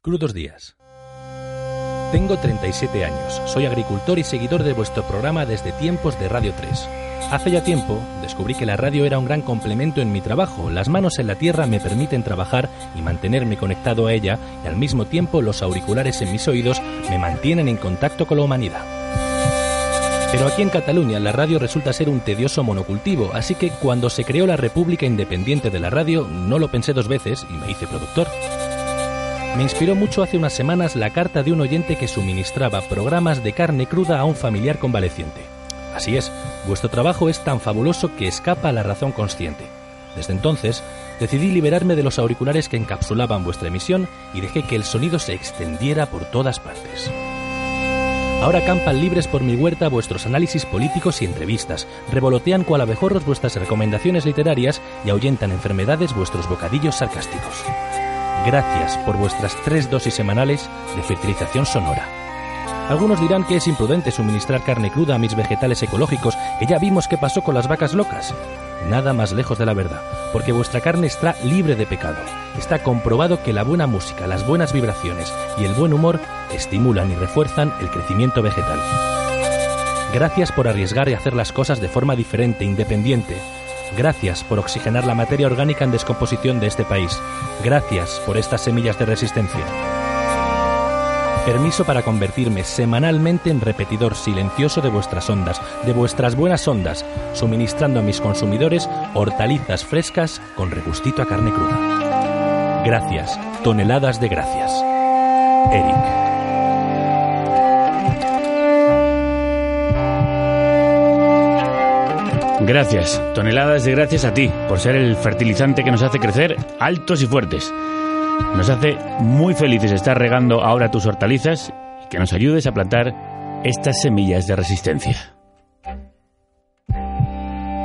Crudos días. Tengo 37 años, soy agricultor y seguidor de vuestro programa desde tiempos de Radio 3. Hace ya tiempo descubrí que la radio era un gran complemento en mi trabajo. Las manos en la tierra me permiten trabajar y mantenerme conectado a ella y al mismo tiempo los auriculares en mis oídos me mantienen en contacto con la humanidad. Pero aquí en Cataluña la radio resulta ser un tedioso monocultivo, así que cuando se creó la República Independiente de la Radio no lo pensé dos veces y me hice productor. Me inspiró mucho hace unas semanas la carta de un oyente que suministraba programas de carne cruda a un familiar convaleciente. Así es, vuestro trabajo es tan fabuloso que escapa a la razón consciente. Desde entonces, decidí liberarme de los auriculares que encapsulaban vuestra emisión y dejé que el sonido se extendiera por todas partes. Ahora campan libres por mi huerta vuestros análisis políticos y entrevistas, revolotean cual abejorros vuestras recomendaciones literarias y ahuyentan enfermedades vuestros bocadillos sarcásticos. Gracias por vuestras tres dosis semanales de fertilización sonora. Algunos dirán que es imprudente suministrar carne cruda a mis vegetales ecológicos, que ya vimos qué pasó con las vacas locas. Nada más lejos de la verdad, porque vuestra carne está libre de pecado. Está comprobado que la buena música, las buenas vibraciones y el buen humor estimulan y refuerzan el crecimiento vegetal. Gracias por arriesgar y hacer las cosas de forma diferente, independiente, Gracias por oxigenar la materia orgánica en descomposición de este país. Gracias por estas semillas de resistencia. Permiso para convertirme semanalmente en repetidor silencioso de vuestras ondas, de vuestras buenas ondas, suministrando a mis consumidores hortalizas frescas con regustito a carne cruda. Gracias, toneladas de gracias. Eric. Gracias, toneladas de gracias a ti por ser el fertilizante que nos hace crecer altos y fuertes. Nos hace muy felices estar regando ahora tus hortalizas y que nos ayudes a plantar estas semillas de resistencia.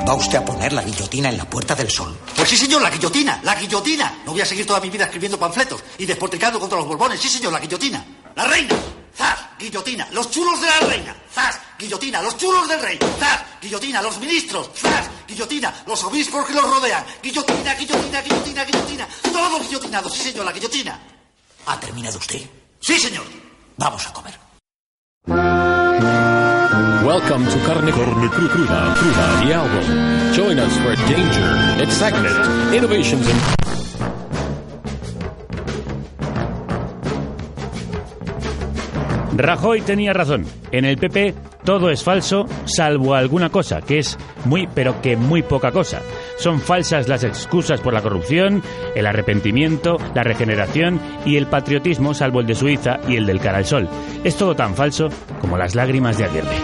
¿Va usted a poner la guillotina en la Puerta del Sol? Pues sí, señor, la guillotina, la guillotina. No voy a seguir toda mi vida escribiendo panfletos y despotricando contra los borbones. Sí, señor, la guillotina. La reina. ¡Zas! Guillotina. Los chulos de la reina. ¡Zas! Guillotina. Los chulos del rey. ¡Zas! Guillotina. Los ministros. ¡Zas! Guillotina. Los obispos que los rodean. Guillotina, guillotina, guillotina, guillotina. Todos guillotinados. Sí, señor, la guillotina. ¿Ha terminado usted? Sí, señor. Vamos a comer. Welcome to Carne, Carne Cru- Cruda, Cruda, the album. Join us for danger, excitement, innovations, and Rajoy tenía razón. En el PP todo es falso, salvo alguna cosa, que es muy, pero que muy poca cosa. Son falsas las excusas por la corrupción, el arrepentimiento, la regeneración y el patriotismo, salvo el de Suiza y el del cara al sol. Es todo tan falso como las lágrimas de Aguirre.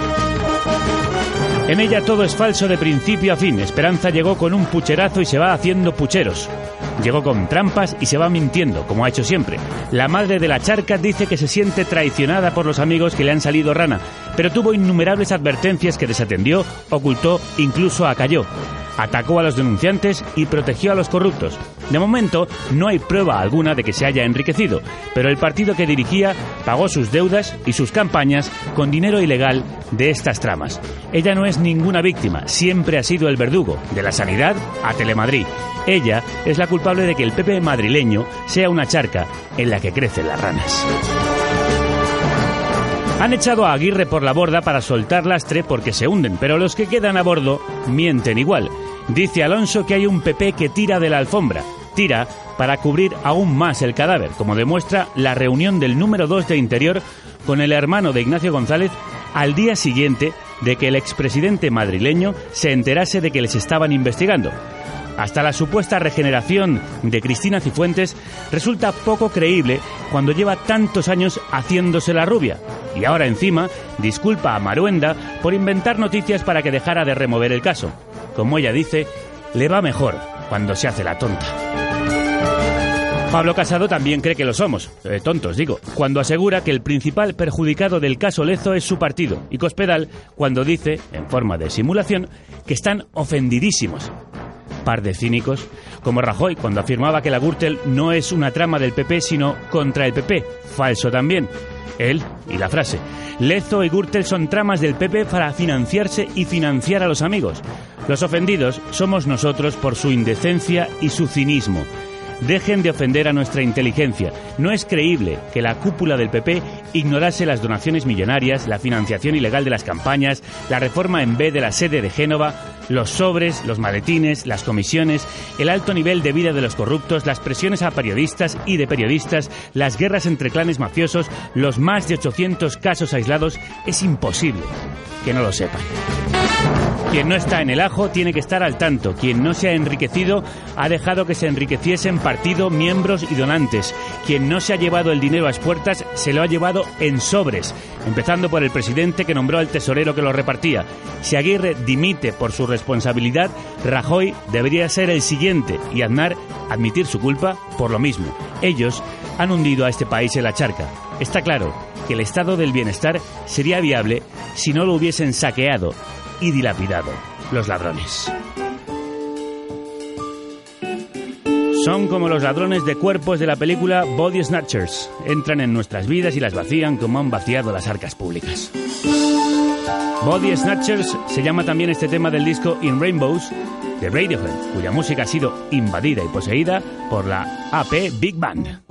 En ella todo es falso de principio a fin. Esperanza llegó con un pucherazo y se va haciendo pucheros. Llegó con trampas y se va mintiendo, como ha hecho siempre. La madre de la charca dice que se siente traicionada por los amigos que le han salido rana, pero tuvo innumerables advertencias que desatendió, ocultó, incluso acalló. Atacó a los denunciantes y protegió a los corruptos. De momento, no hay prueba alguna de que se haya enriquecido, pero el partido que dirigía pagó sus deudas y sus campañas con dinero ilegal de estas tramas. Ella no es ninguna víctima, siempre ha sido el verdugo, de la sanidad a Telemadrid. Ella es la culpable de que el PP madrileño sea una charca en la que crecen las ranas. Han echado a Aguirre por la borda para soltar lastre porque se hunden, pero los que quedan a bordo mienten igual. Dice Alonso que hay un PP que tira de la alfombra. Tira para cubrir aún más el cadáver, como demuestra la reunión del número 2 de Interior con el hermano de Ignacio González al día siguiente de que el expresidente madrileño se enterase de que les estaban investigando. Hasta la supuesta regeneración de Cristina Cifuentes resulta poco creíble cuando lleva tantos años haciéndose la rubia. Y ahora encima disculpa a Maruenda por inventar noticias para que dejara de remover el caso. Como ella dice, le va mejor cuando se hace la tonta. Pablo Casado también cree que lo somos, eh, tontos digo, cuando asegura que el principal perjudicado del caso Lezo es su partido, y Cospedal cuando dice, en forma de simulación, que están ofendidísimos. Par de cínicos, como Rajoy cuando afirmaba que la Gürtel no es una trama del PP sino contra el PP, falso también. Él y la frase, Lezo y Gürtel son tramas del PP para financiarse y financiar a los amigos. Los ofendidos somos nosotros por su indecencia y su cinismo. Dejen de ofender a nuestra inteligencia. No es creíble que la cúpula del PP ignorase las donaciones millonarias, la financiación ilegal de las campañas, la reforma en B de la sede de Génova, los sobres, los maletines, las comisiones, el alto nivel de vida de los corruptos, las presiones a periodistas y de periodistas, las guerras entre clanes mafiosos, los más de 800 casos aislados. Es imposible que no lo sepan. Quien no está en el ajo tiene que estar al tanto. Quien no se ha enriquecido ha dejado que se enriqueciesen partido, miembros y donantes. Quien no se ha llevado el dinero a las puertas se lo ha llevado en sobres, empezando por el presidente que nombró al tesorero que lo repartía. Si Aguirre dimite por su responsabilidad, Rajoy debería ser el siguiente y Aznar admitir su culpa por lo mismo. Ellos han hundido a este país en la charca. Está claro que el estado del bienestar sería viable si no lo hubiesen saqueado y dilapidado los ladrones. Son como los ladrones de cuerpos de la película Body Snatchers. Entran en nuestras vidas y las vacían como han vaciado las arcas públicas. Body Snatchers se llama también este tema del disco In Rainbows de Radiohead, cuya música ha sido invadida y poseída por la AP Big Band.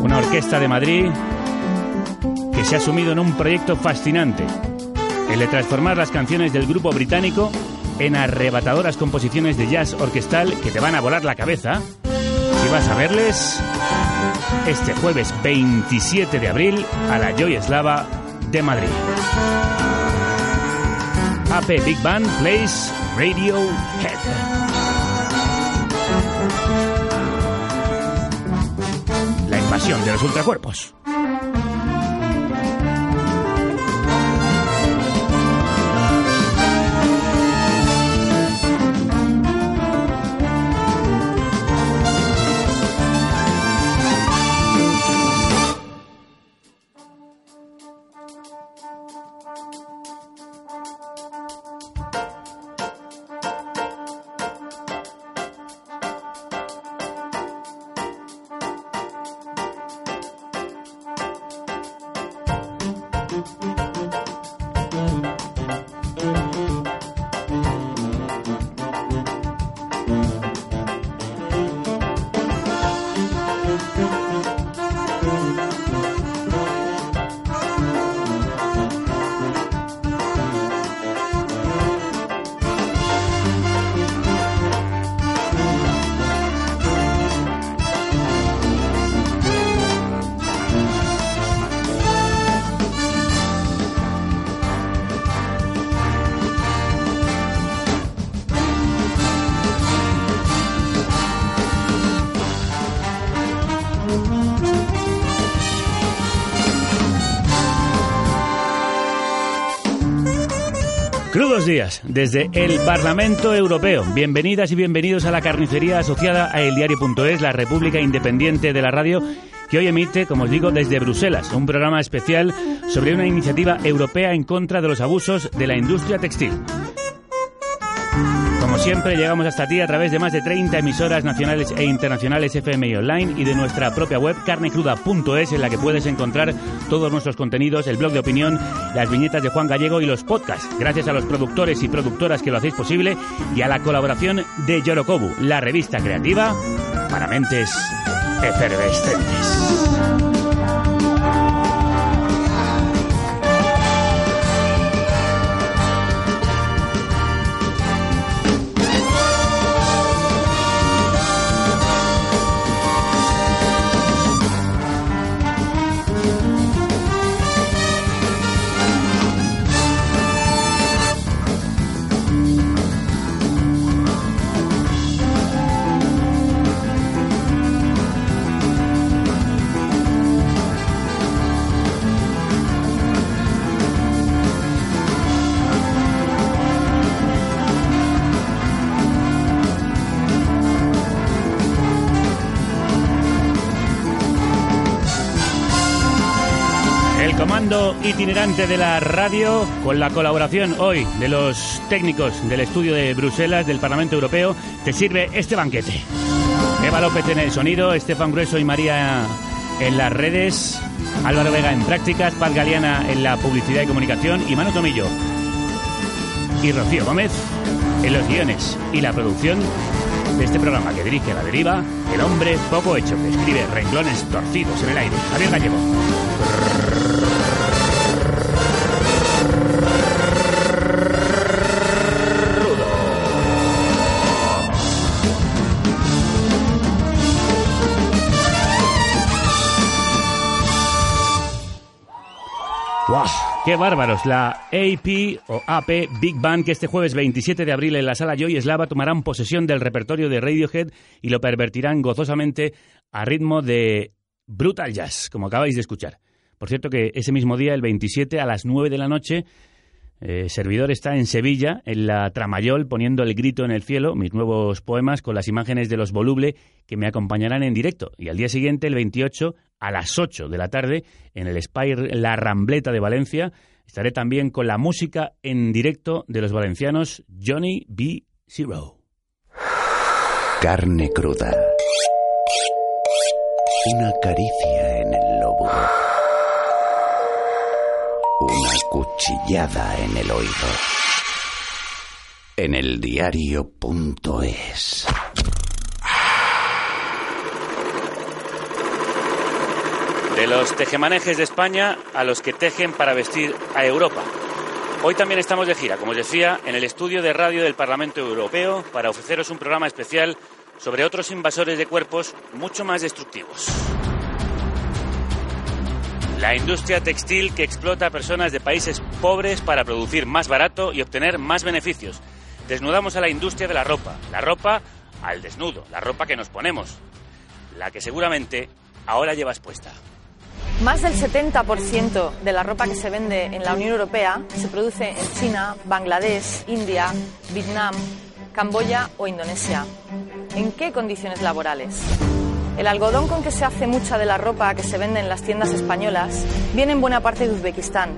Una orquesta de Madrid que se ha sumido en un proyecto fascinante, el de transformar las canciones del grupo británico en arrebatadoras composiciones de jazz orquestal que te van a volar la cabeza. Si vas a verles este jueves 27 de abril a la Joy Eslava de Madrid. AP Big Band plays Radiohead. La invasión de los ultracuerpos. Días desde el Parlamento Europeo. Bienvenidas y bienvenidos a la carnicería asociada a eldiario.es, la República Independiente de la Radio, que hoy emite, como os digo, desde Bruselas, un programa especial sobre una iniciativa europea en contra de los abusos de la industria textil. Siempre, llegamos hasta ti a través de más de 30 emisoras nacionales e internacionales FM y online y de nuestra propia web carnecruda.es en la que puedes encontrar todos nuestros contenidos, el blog de opinión, las viñetas de Juan Gallego y los podcasts. Gracias a los productores y productoras que lo hacéis posible y a la colaboración de Yorokobu, la revista creativa para mentes efervescentes. Itinerante de la radio, con la colaboración hoy de los técnicos del estudio de Bruselas del Parlamento Europeo, te sirve este banquete. Eva López en el sonido, Estefan Grueso y María en las redes, Álvaro Vega en prácticas, Paz Galeana en la publicidad y comunicación y Manu Tomillo y Rocío Gómez en los guiones y la producción de este programa que dirige la deriva, el hombre poco hecho que escribe renglones torcidos en el aire, Javier Gallego. ¡Qué bárbaros! La AP o AP Big Band que este jueves 27 de abril en la sala Joy Eslava tomarán posesión del repertorio de Radiohead y lo pervertirán gozosamente a ritmo de Brutal Jazz, como acabáis de escuchar. Por cierto que ese mismo día, el 27 a las 9 de la noche, eh, servidor está en Sevilla, en la Tramayol, poniendo el grito en el cielo, mis nuevos poemas con las imágenes de los Voluble que me acompañarán en directo. Y al día siguiente, el 28, a las 8 de la tarde, en el Spire La Rambleta de Valencia, estaré también con la música en directo de los valencianos Johnny B. Zero. Carne cruda. Una caricia en el lóbulo. Cuchillada en el oído. En el diario.es. De los tejemanejes de España a los que tejen para vestir a Europa. Hoy también estamos de gira, como os decía, en el estudio de radio del Parlamento Europeo para ofreceros un programa especial sobre otros invasores de cuerpos mucho más destructivos. La industria textil que explota a personas de países pobres para producir más barato y obtener más beneficios. Desnudamos a la industria de la ropa, la ropa al desnudo, la ropa que nos ponemos, la que seguramente ahora llevas puesta. Más del 70% de la ropa que se vende en la Unión Europea se produce en China, Bangladesh, India, Vietnam, Camboya o Indonesia. ¿En qué condiciones laborales? El algodón con que se hace mucha de la ropa que se vende en las tiendas españolas viene en buena parte de Uzbekistán,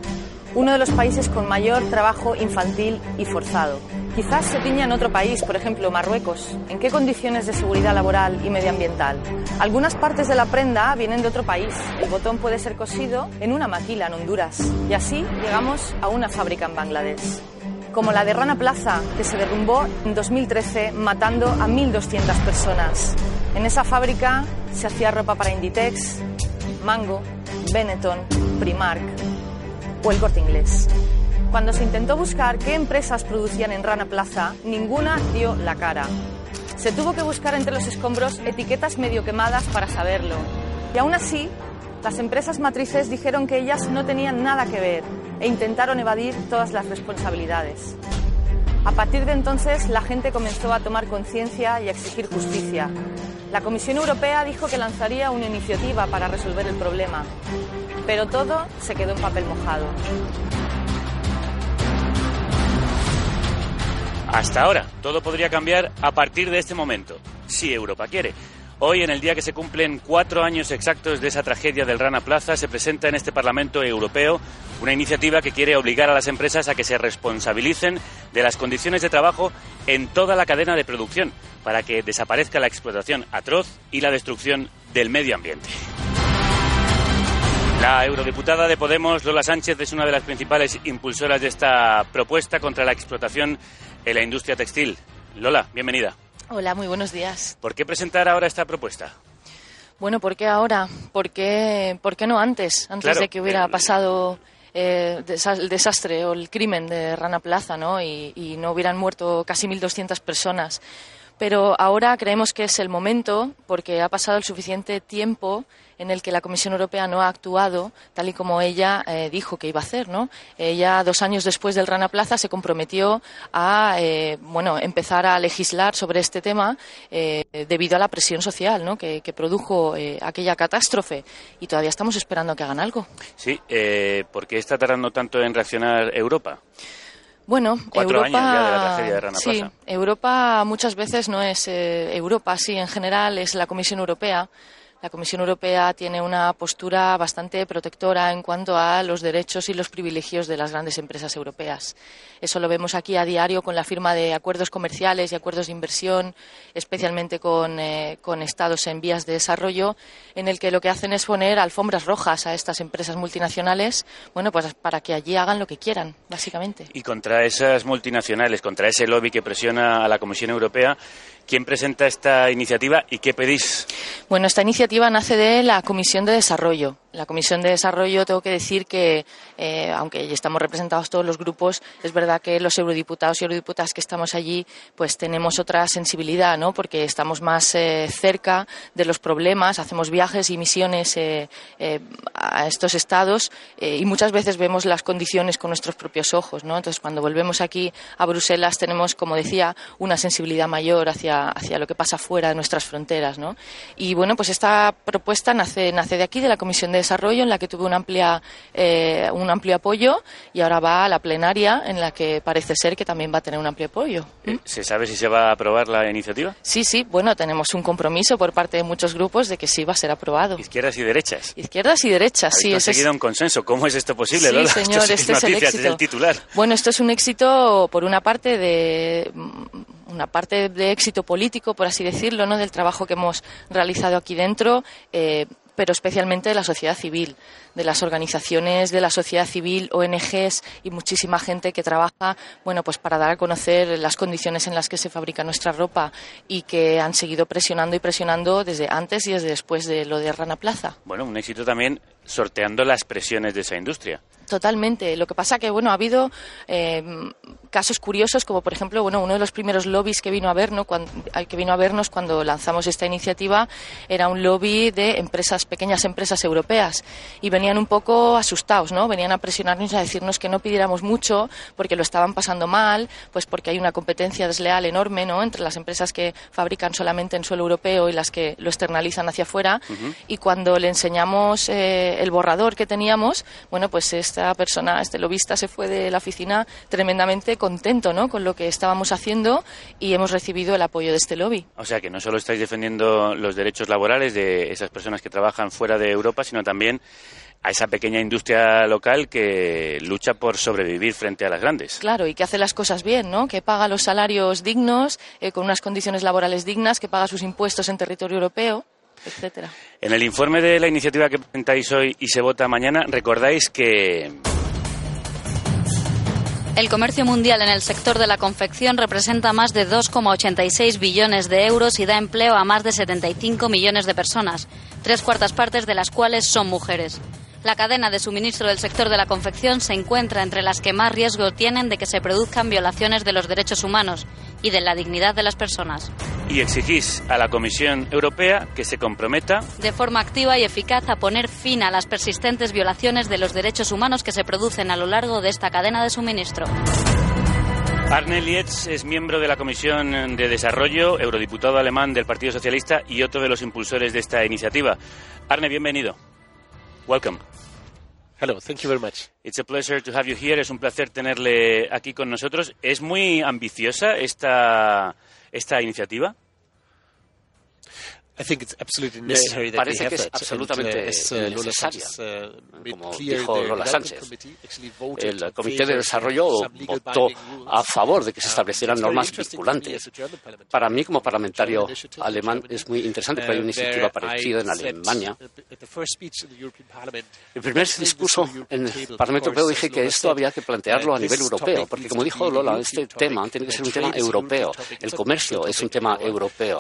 uno de los países con mayor trabajo infantil y forzado. Quizás se tiña en otro país, por ejemplo Marruecos. ¿En qué condiciones de seguridad laboral y medioambiental? Algunas partes de la prenda vienen de otro país. El botón puede ser cosido en una maquila en Honduras. Y así llegamos a una fábrica en Bangladesh como la de Rana Plaza, que se derrumbó en 2013 matando a 1.200 personas. En esa fábrica se hacía ropa para Inditex, Mango, Benetton, Primark o el Corte Inglés. Cuando se intentó buscar qué empresas producían en Rana Plaza, ninguna dio la cara. Se tuvo que buscar entre los escombros etiquetas medio quemadas para saberlo. Y aún así, las empresas matrices dijeron que ellas no tenían nada que ver e intentaron evadir todas las responsabilidades. A partir de entonces, la gente comenzó a tomar conciencia y a exigir justicia. La Comisión Europea dijo que lanzaría una iniciativa para resolver el problema, pero todo se quedó en papel mojado. Hasta ahora, todo podría cambiar a partir de este momento, si Europa quiere. Hoy, en el día que se cumplen cuatro años exactos de esa tragedia del Rana Plaza, se presenta en este Parlamento Europeo una iniciativa que quiere obligar a las empresas a que se responsabilicen de las condiciones de trabajo en toda la cadena de producción, para que desaparezca la explotación atroz y la destrucción del medio ambiente. La eurodiputada de Podemos, Lola Sánchez, es una de las principales impulsoras de esta propuesta contra la explotación en la industria textil. Lola, bienvenida. Hola, muy buenos días. ¿Por qué presentar ahora esta propuesta? Bueno, ¿por qué ahora? ¿Por qué, por qué no antes? Antes Claro, de que hubiera el- pasado eh, el desastre o el crimen de Rana Plaza, ¿no? Y, y no hubieran muerto casi 1.200 personas. Pero ahora creemos que es el momento porque ha pasado el suficiente tiempo en el que la Comisión Europea no ha actuado tal y como ella eh, dijo que iba a hacer, ¿no? Ella dos años después del Rana Plaza se comprometió a, eh, bueno, empezar a legislar sobre este tema eh, debido a la presión social, ¿no? Que, que produjo aquella catástrofe y todavía estamos esperando a que hagan algo. Sí, eh, ¿por qué está tardando tanto en reaccionar Europa? Bueno, Cuatro Europa, años ya de la tragedia de Rana sí, Plaza. Europa muchas veces no es eh, Europa, sí, en general es la Comisión Europea. La Comisión Europea tiene una postura bastante protectora en cuanto a los derechos y los privilegios de las grandes empresas europeas. Eso lo vemos aquí a diario con la firma de acuerdos comerciales y acuerdos de inversión, especialmente con, eh, con estados en vías de desarrollo, en el que lo que hacen es poner alfombras rojas a estas empresas multinacionales, bueno, pues para que allí hagan lo que quieran, básicamente. Y contra esas multinacionales, contra ese lobby que presiona a la Comisión Europea, ¿Quién presenta esta iniciativa y qué pedís? Bueno, esta iniciativa nace de la Comisión de Desarrollo. La Comisión de Desarrollo, tengo que decir que, eh, aunque ya estamos representados todos los grupos, es verdad que los eurodiputados y eurodiputadas que estamos allí, pues tenemos otra sensibilidad, ¿no? Porque estamos más eh, cerca de los problemas, hacemos viajes y misiones eh, a estos estados y muchas veces vemos las condiciones con nuestros propios ojos, ¿no? Entonces, cuando volvemos aquí a Bruselas, tenemos, como decía, una sensibilidad mayor hacia, hacia lo que pasa fuera de nuestras fronteras, ¿no? Y bueno, pues esta propuesta nace, nace de aquí, de la Comisión de Desarrollo, en la que tuve un, amplia, eh, un amplio apoyo y ahora va a la plenaria, en la que parece ser que también va a tener un amplio apoyo. Eh, ¿Se sabe si se va a aprobar la iniciativa? Sí, sí. Bueno, tenemos un compromiso por parte de muchos grupos de que sí va a ser aprobado. Izquierdas y derechas. Izquierdas y derechas, sí. Ha conseguido un consenso. ¿Cómo es esto posible, sí, señor, este es el éxito. titular. Bueno, esto es un éxito, por una parte, de una parte de éxito político, por así decirlo, ¿no? del trabajo que hemos realizado aquí dentro, eh, pero especialmente de la sociedad civil, de las organizaciones de la sociedad civil, ONGs y muchísima gente que trabaja, bueno, pues para dar a conocer las condiciones en las que se fabrica nuestra ropa y que han seguido presionando y presionando desde antes y desde después de lo de Rana Plaza. Bueno, un éxito también sorteando las presiones de esa industria. Totalmente. Lo que pasa que bueno ha habido eh, casos curiosos como por ejemplo bueno uno de los primeros lobbies que vino a vernos cuando, que vino a vernos cuando lanzamos esta iniciativa era un lobby de empresas pequeñas empresas europeas y venían un poco asustados no venían a presionarnos a decirnos que no pidiéramos mucho porque lo estaban pasando mal pues porque hay una competencia desleal enorme no entre las empresas que fabrican solamente en suelo europeo y las que lo externalizan hacia afuera y cuando le enseñamos eh, el borrador que teníamos bueno pues esta esta persona, este lobista, se fue de la oficina tremendamente contento ¿no? con lo que estábamos haciendo y hemos recibido el apoyo de este lobby. O sea que no solo estáis defendiendo los derechos laborales de esas personas que trabajan fuera de Europa, sino también a esa pequeña industria local que lucha por sobrevivir frente a las grandes. Claro, y que hace las cosas bien, ¿no? Que paga los salarios dignos, eh, con unas condiciones laborales dignas, que paga sus impuestos en territorio europeo etcétera. En el informe de la iniciativa que presentáis hoy y se vota mañana, recordáis que el comercio mundial en el sector de la confección representa más de 2,86 billones de euros y da empleo a más de 75 millones de personas, tres cuartas partes de las cuales son mujeres. La cadena de suministro del sector de la confección se encuentra entre las que más riesgo tienen de que se produzcan violaciones de los derechos humanos y de la dignidad de las personas. Y exigís a la Comisión Europea que se comprometa de forma activa y eficaz a poner fin a las persistentes violaciones de los derechos humanos que se producen a lo largo de esta cadena de suministro. Arne Lietz es miembro de la Comisión de Desarrollo, eurodiputado alemán del Partido Socialista y otro de los impulsores de esta iniciativa. Arne, bienvenido. Welcome. Hello, thank you very much. It's a pleasure to have you here. Es un placer tenerle aquí con nosotros. ¿Es muy ambiciosa esta, esta iniciativa? Me parece que es absolutamente uh, necesaria. Uh, como dijo Lola Sánchez, el Comité de Desarrollo votó a favor de que se uh, establecieran normas vinculantes. Para mí, como parlamentario alemán, es muy interesante que hay una iniciativa parecida en Alemania. El primer discurso en el Parlamento Europeo dije que esto había que plantearlo a nivel europeo, porque como dijo Lola, este tema tiene que ser un tema europeo. El comercio es un tema europeo.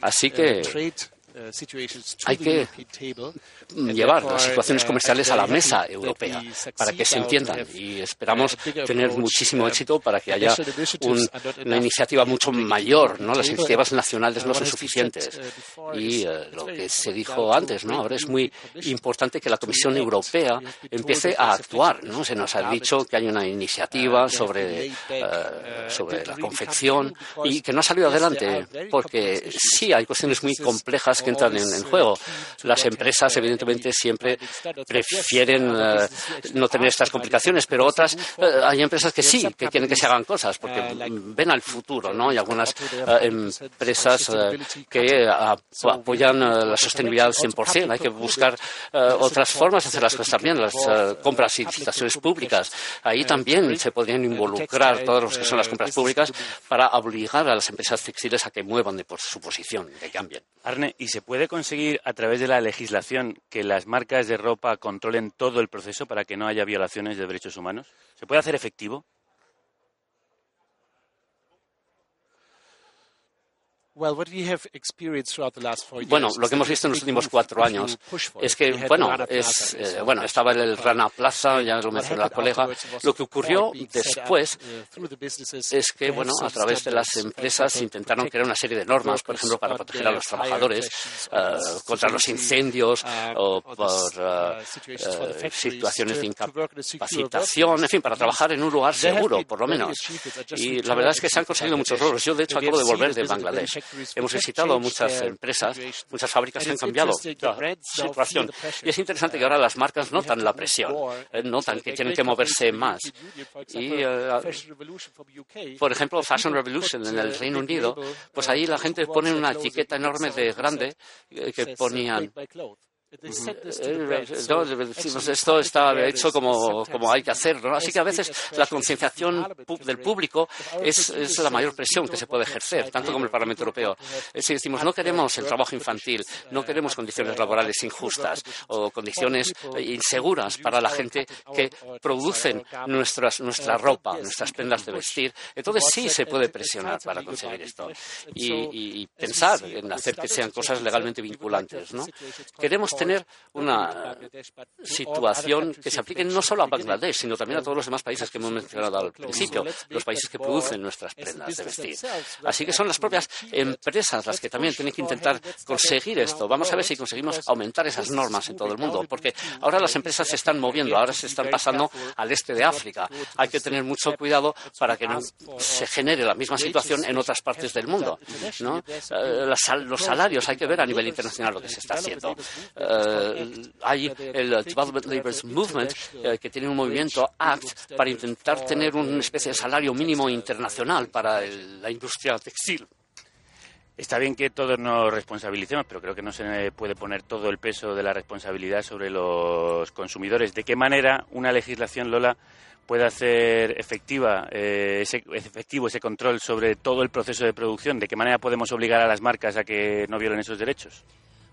Así que trade uh, situations to I the European table. Llevar las situaciones comerciales a la mesa europea para que se entiendan y esperamos tener muchísimo éxito para que haya una iniciativa mucho mayor. ¿no? Las iniciativas nacionales no son suficientes. Y eh, lo que se dijo antes, ¿no? ahora es muy importante que la Comisión Europea empiece a actuar. ¿no? Se nos ha dicho que hay una iniciativa sobre, eh, sobre la confección y que no ha salido adelante porque sí hay cuestiones muy complejas entran en, juego. Las empresas, evidentemente, siempre prefieren eh, no tener estas complicaciones, pero otras, eh, hay empresas que sí, que quieren que se hagan cosas, porque ven al futuro, ¿no? Y algunas eh, empresas que apoyan la sostenibilidad al 100%. Hay que buscar otras formas de hacer las cosas también, las compras y licitaciones públicas. Ahí también se podrían involucrar todos los que son las compras públicas para obligar a las empresas textiles a que muevan de por su posición, que cambien. Arne, ¿y se puede conseguir a través de la legislación que las marcas de ropa controlen todo el proceso para que no haya violaciones de derechos humanos? ¿Se puede hacer efectivo? Bueno, lo que hemos visto en los últimos cuatro años es que, bueno, es, eh, bueno estaba el Rana Plaza, ya lo mencionó la colega. Lo que ocurrió después es que, bueno, a través de las empresas intentaron crear una serie de normas, por ejemplo, para proteger a los trabajadores eh, contra los incendios o por eh, situaciones de incapacitación, en fin, para trabajar en un lugar seguro, por lo menos. Y la verdad es que se han conseguido muchos logros. Yo, de hecho, acabo de volver de Bangladesh. Hemos visitado muchas empresas, muchas fábricas han cambiado la situación. Y es interesante que ahora las marcas notan la presión, eh, notan que tienen que moverse más. Y, eh, por ejemplo, Fashion Revolution en el Reino Unido, pues ahí la gente pone una etiqueta enorme de grande eh, que ponían esto está hecho como, como hay que hacerlo. Así que a veces la concienciación del público es, es, la mayor presión que se puede ejercer, tanto como el Parlamento Europeo. Si decimos no queremos el trabajo infantil, no queremos condiciones laborales injustas o condiciones inseguras para la gente que producen nuestras, nuestra ropa, nuestras prendas de vestir, entonces sí se puede presionar para conseguir esto y, y pensar en hacer que sean cosas legalmente vinculantes. ¿no? Queremos tener una situación que se aplique no solo a Bangladesh, sino también a todos los demás países que hemos mencionado al principio, los países que producen nuestras prendas de vestir. Así que son las propias empresas las que también tienen que intentar conseguir esto. Vamos a ver si conseguimos aumentar esas normas en todo el mundo, porque ahora las empresas se están moviendo, ahora se están pasando al este de África. Hay que tener mucho cuidado para que no se genere la misma situación en otras partes del mundo. Eh, los salarios hay que ver a nivel internacional lo que se está haciendo. Eh, hay el Development Labour Movement, eh, que tiene un movimiento ACT para intentar tener una especie de salario mínimo internacional para la industria textil. Está bien que todos nos responsabilicemos, pero creo que no se puede poner todo el peso de la responsabilidad sobre los consumidores. ¿De qué manera una legislación, Lola, puede hacer efectiva, eh, efectivo ese control sobre todo el proceso de producción? ¿De qué manera podemos obligar a las marcas a que no violen esos derechos?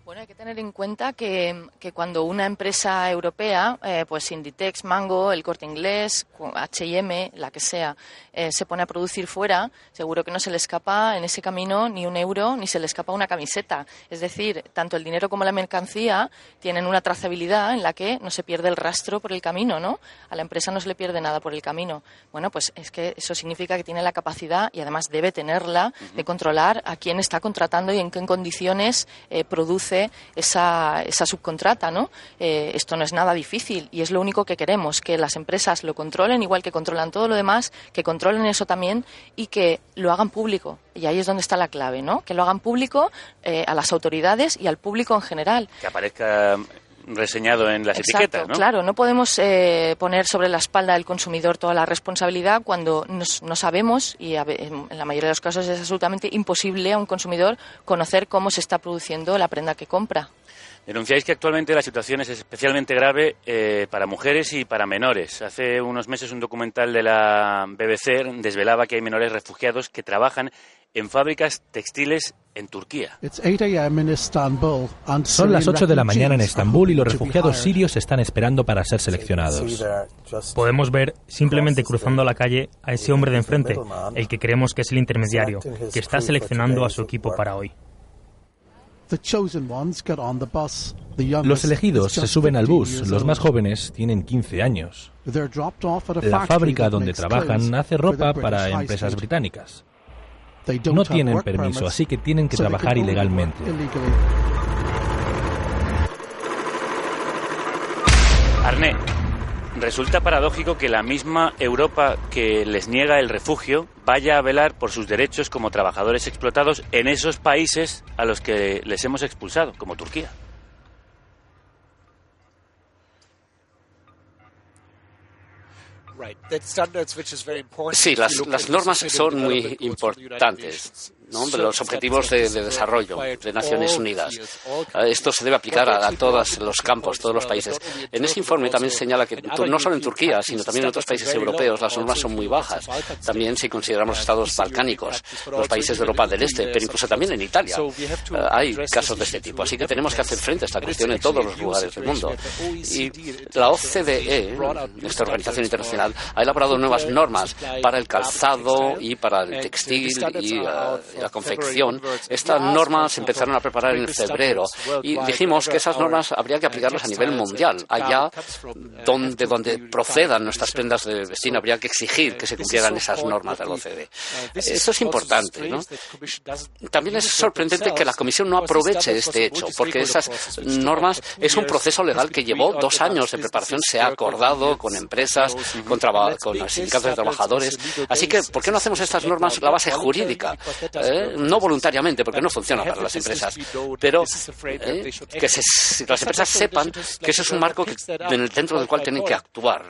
Bueno, hay que tener en cuenta que, cuando una empresa europea, eh, pues Inditex, Mango, el Corte Inglés, H&M, la que sea, eh, se pone a producir fuera, seguro que no se le escapa en ese camino ni un euro, ni se le escapa una camiseta. Es decir, tanto el dinero como la mercancía tienen una trazabilidad en la que no se pierde el rastro por el camino, ¿no? A la empresa no se le pierde nada por el camino. Bueno, pues es que eso significa que tiene la capacidad y además debe tenerla de controlar a quién está contratando y en qué condiciones eh, produce esa, esa subcontrata, ¿no? Eh, esto no es nada difícil y es lo único que queremos, que las empresas lo controlen igual que controlan todo lo demás, que controlen eso también y que lo hagan público. Y ahí es donde está la clave, ¿no? Que lo hagan público eh, a las autoridades y al público en general. Que aparezca reseñado en las etiquetas, ¿no? Claro, no podemos eh, poner sobre la espalda del consumidor toda la responsabilidad cuando no sabemos, y en la mayoría de los casos es absolutamente imposible a un consumidor conocer cómo se está produciendo la prenda que compra. Denunciáis que actualmente la situación es especialmente grave eh, para mujeres y para menores. Hace unos meses un documental de la BBC desvelaba que hay menores refugiados que trabajan en fábricas textiles en Turquía. Son las 8 de la mañana en Estambul y los refugiados sirios están esperando para ser seleccionados. Podemos ver, simplemente cruzando la calle, a ese hombre de enfrente, el que creemos que es el intermediario, que está seleccionando a su equipo para hoy. Los elegidos se suben al bus, los más jóvenes tienen 15 años. La fábrica donde trabajan hace ropa para empresas británicas. No tienen permiso, así que tienen que trabajar ilegalmente. Arné, resulta paradójico que la misma Europa que les niega el refugio vaya a velar por sus derechos como trabajadores explotados en esos países a los que les hemos expulsado, como Turquía. Sí, las, las normas son muy importantes los objetivos de, desarrollo de Naciones Unidas. Esto se debe aplicar a, todos los campos, todos los países. En ese informe también señala que no solo en Turquía, sino también en otros países europeos las normas son muy bajas. También si consideramos estados balcánicos, los países de Europa del Este, pero incluso también en Italia eh, hay casos de este tipo. Así que tenemos que hacer frente a esta cuestión en todos los lugares del mundo. Y la OCDE, nuestra organización internacional, ha elaborado nuevas normas para el calzado y para el textil y eh, y la confección, estas normas se empezaron a preparar en febrero y dijimos que esas normas habría que aplicarlas a nivel mundial. Allá donde, donde procedan nuestras prendas de vestir, habría que exigir que se cumplieran esas normas de la OCDE. Eso es importante. ¿no? También es sorprendente que la Comisión no aproveche este hecho, porque esas normas es un proceso legal que llevó dos años de preparación, se ha acordado con empresas, con, con los sindicatos de trabajadores. Así que, ¿por qué no hacemos estas normas la base jurídica? ¿Eh? No voluntariamente, porque no funciona para las empresas, pero ¿eh? que las empresas sepan que eso es un marco que, dentro del cual tienen que actuar.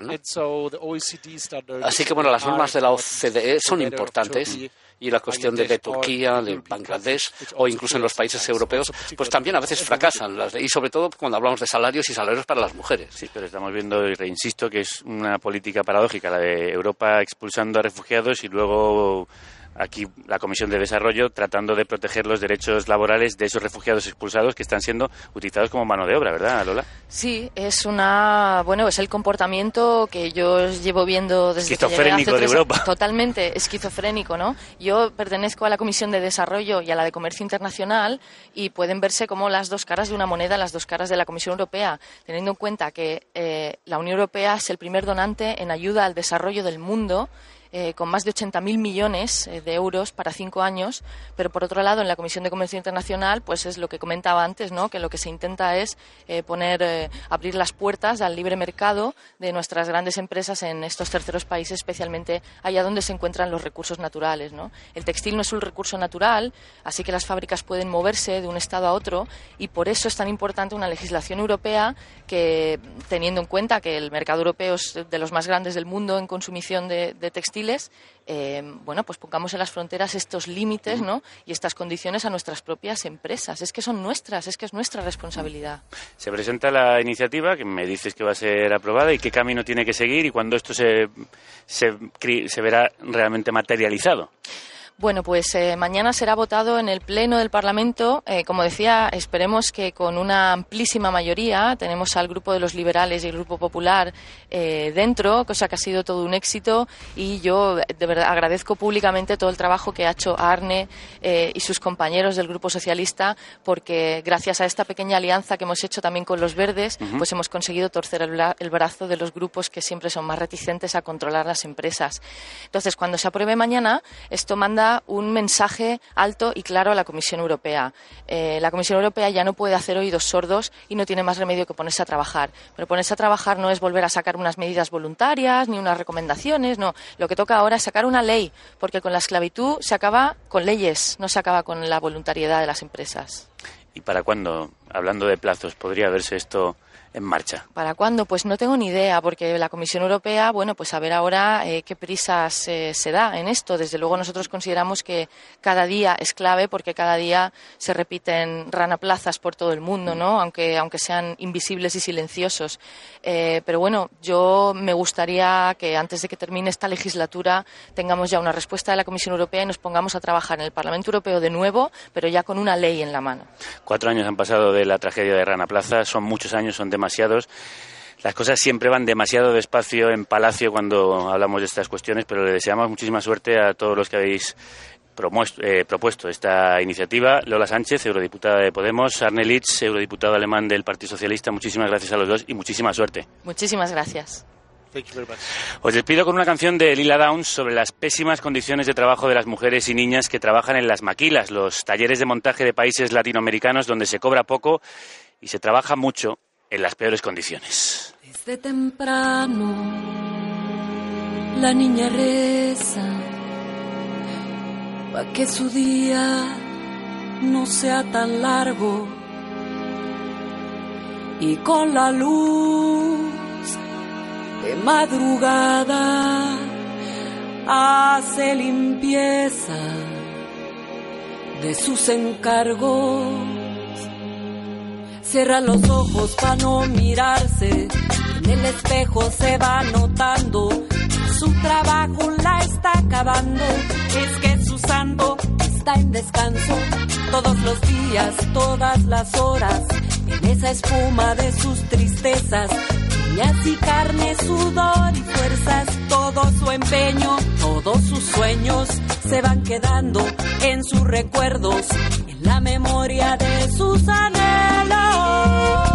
Así que, bueno, las normas de la OCDE son importantes y la cuestión de, Turquía, de Bangladesh o incluso en los países europeos, pues también a veces fracasan. y sobre todo cuando hablamos de salarios y salarios para las mujeres. Sí, pero estamos viendo, y reinsisto, que es una política paradójica, la de Europa expulsando a refugiados y luego aquí la Comisión de Desarrollo tratando de proteger los derechos laborales de esos refugiados expulsados que están siendo utilizados como mano de obra, ¿verdad, Lola? Sí, es una bueno, es el comportamiento que yo llevo viendo desde esquizofrénico que de Europa. Totalmente esquizofrénico, ¿no? Yo pertenezco a la Comisión de Desarrollo y a la de Comercio Internacional y pueden verse como las dos caras de una moneda, las dos caras de la Comisión Europea, teniendo en cuenta que eh, la Unión Europea es el primer donante en ayuda al desarrollo del mundo eh, con más de 80.000 millones eh, de euros para cinco años, pero por otro lado, en la Comisión de Comercio Internacional, pues es lo que comentaba antes, ¿no? que lo que se intenta es eh, poner, abrir las puertas al libre mercado de nuestras grandes empresas en estos terceros países, especialmente allá donde se encuentran los recursos naturales. ¿no? El textil no es un recurso natural, así que las fábricas pueden moverse de un estado a otro y por eso es tan importante una legislación europea que, teniendo en cuenta que el mercado europeo es de los más grandes del mundo en consumición de, de textil, eh, bueno, pues pongamos en las fronteras estos límites ¿no? y estas condiciones a nuestras propias empresas. Es que son nuestras, es que es nuestra responsabilidad. Se presenta la iniciativa, que me dices que va a ser aprobada, y qué camino tiene que seguir y cuándo esto se, se, se verá realmente materializado. Bueno, pues eh, mañana será votado en el Pleno del Parlamento. Eh, como decía, esperemos que con una amplísima mayoría. Tenemos al Grupo de los Liberales y el Grupo Popular eh, dentro, cosa que ha sido todo un éxito. Y yo de verdad agradezco públicamente todo el trabajo que ha hecho Arne y sus compañeros del Grupo Socialista, porque gracias a esta pequeña alianza que hemos hecho también con los Verdes, pues hemos conseguido torcer el, el brazo de los grupos que siempre son más reticentes a controlar las empresas. Entonces, cuando se apruebe mañana, esto manda un mensaje alto y claro a la Comisión Europea. Eh, la Comisión Europea ya no puede hacer oídos sordos y no tiene más remedio que ponerse a trabajar. Pero ponerse a trabajar no es volver a sacar unas medidas voluntarias ni unas recomendaciones, no. Lo que toca ahora es sacar una ley, porque con la esclavitud se acaba con leyes, no se acaba con la voluntariedad de las empresas. ¿Y para cuándo, hablando de plazos, podría verse esto en marcha? ¿Para cuándo? Pues no tengo ni idea, porque la Comisión Europea, bueno, pues a ver ahora eh, qué prisas eh, se da en esto. Desde luego nosotros consideramos que cada día es clave porque cada día se repiten ranaplazas por todo el mundo, ¿no? Aunque, aunque sean invisibles y silenciosos. Eh, pero bueno, yo me gustaría que antes de que termine esta legislatura tengamos ya una respuesta de la Comisión Europea y nos pongamos a trabajar en el Parlamento Europeo de nuevo, pero ya con una ley en la mano. Cuatro años han pasado de la tragedia de Rana Plaza, son muchos años, son demasiados demasiados. Las cosas siempre van demasiado despacio en Palacio cuando hablamos de estas cuestiones, pero le deseamos muchísima suerte a todos los que habéis eh, propuesto esta iniciativa. Lola Sánchez, eurodiputada de Podemos, Arne Litz, eurodiputado alemán del Partido Socialista. Muchísimas gracias a los dos y muchísima suerte. Muchísimas gracias. Os despido con una canción de Lila Downs sobre las pésimas condiciones de trabajo de las mujeres y niñas que trabajan en las maquilas, los talleres de montaje de países latinoamericanos donde se cobra poco y se trabaja mucho en las peores condiciones. Desde temprano la niña reza para que su día no sea tan largo y con la luz de madrugada hace limpieza de sus encargos Cierra los ojos para no mirarse. En el espejo se va notando. Su trabajo la está acabando. Es que su santo está en descanso. Todos los días, todas las horas. En esa espuma de sus tristezas. Uñas y carne, sudor y fuerzas, todo su empeño, todos sus sueños se van quedando en sus recuerdos, en la memoria de sus anhelos.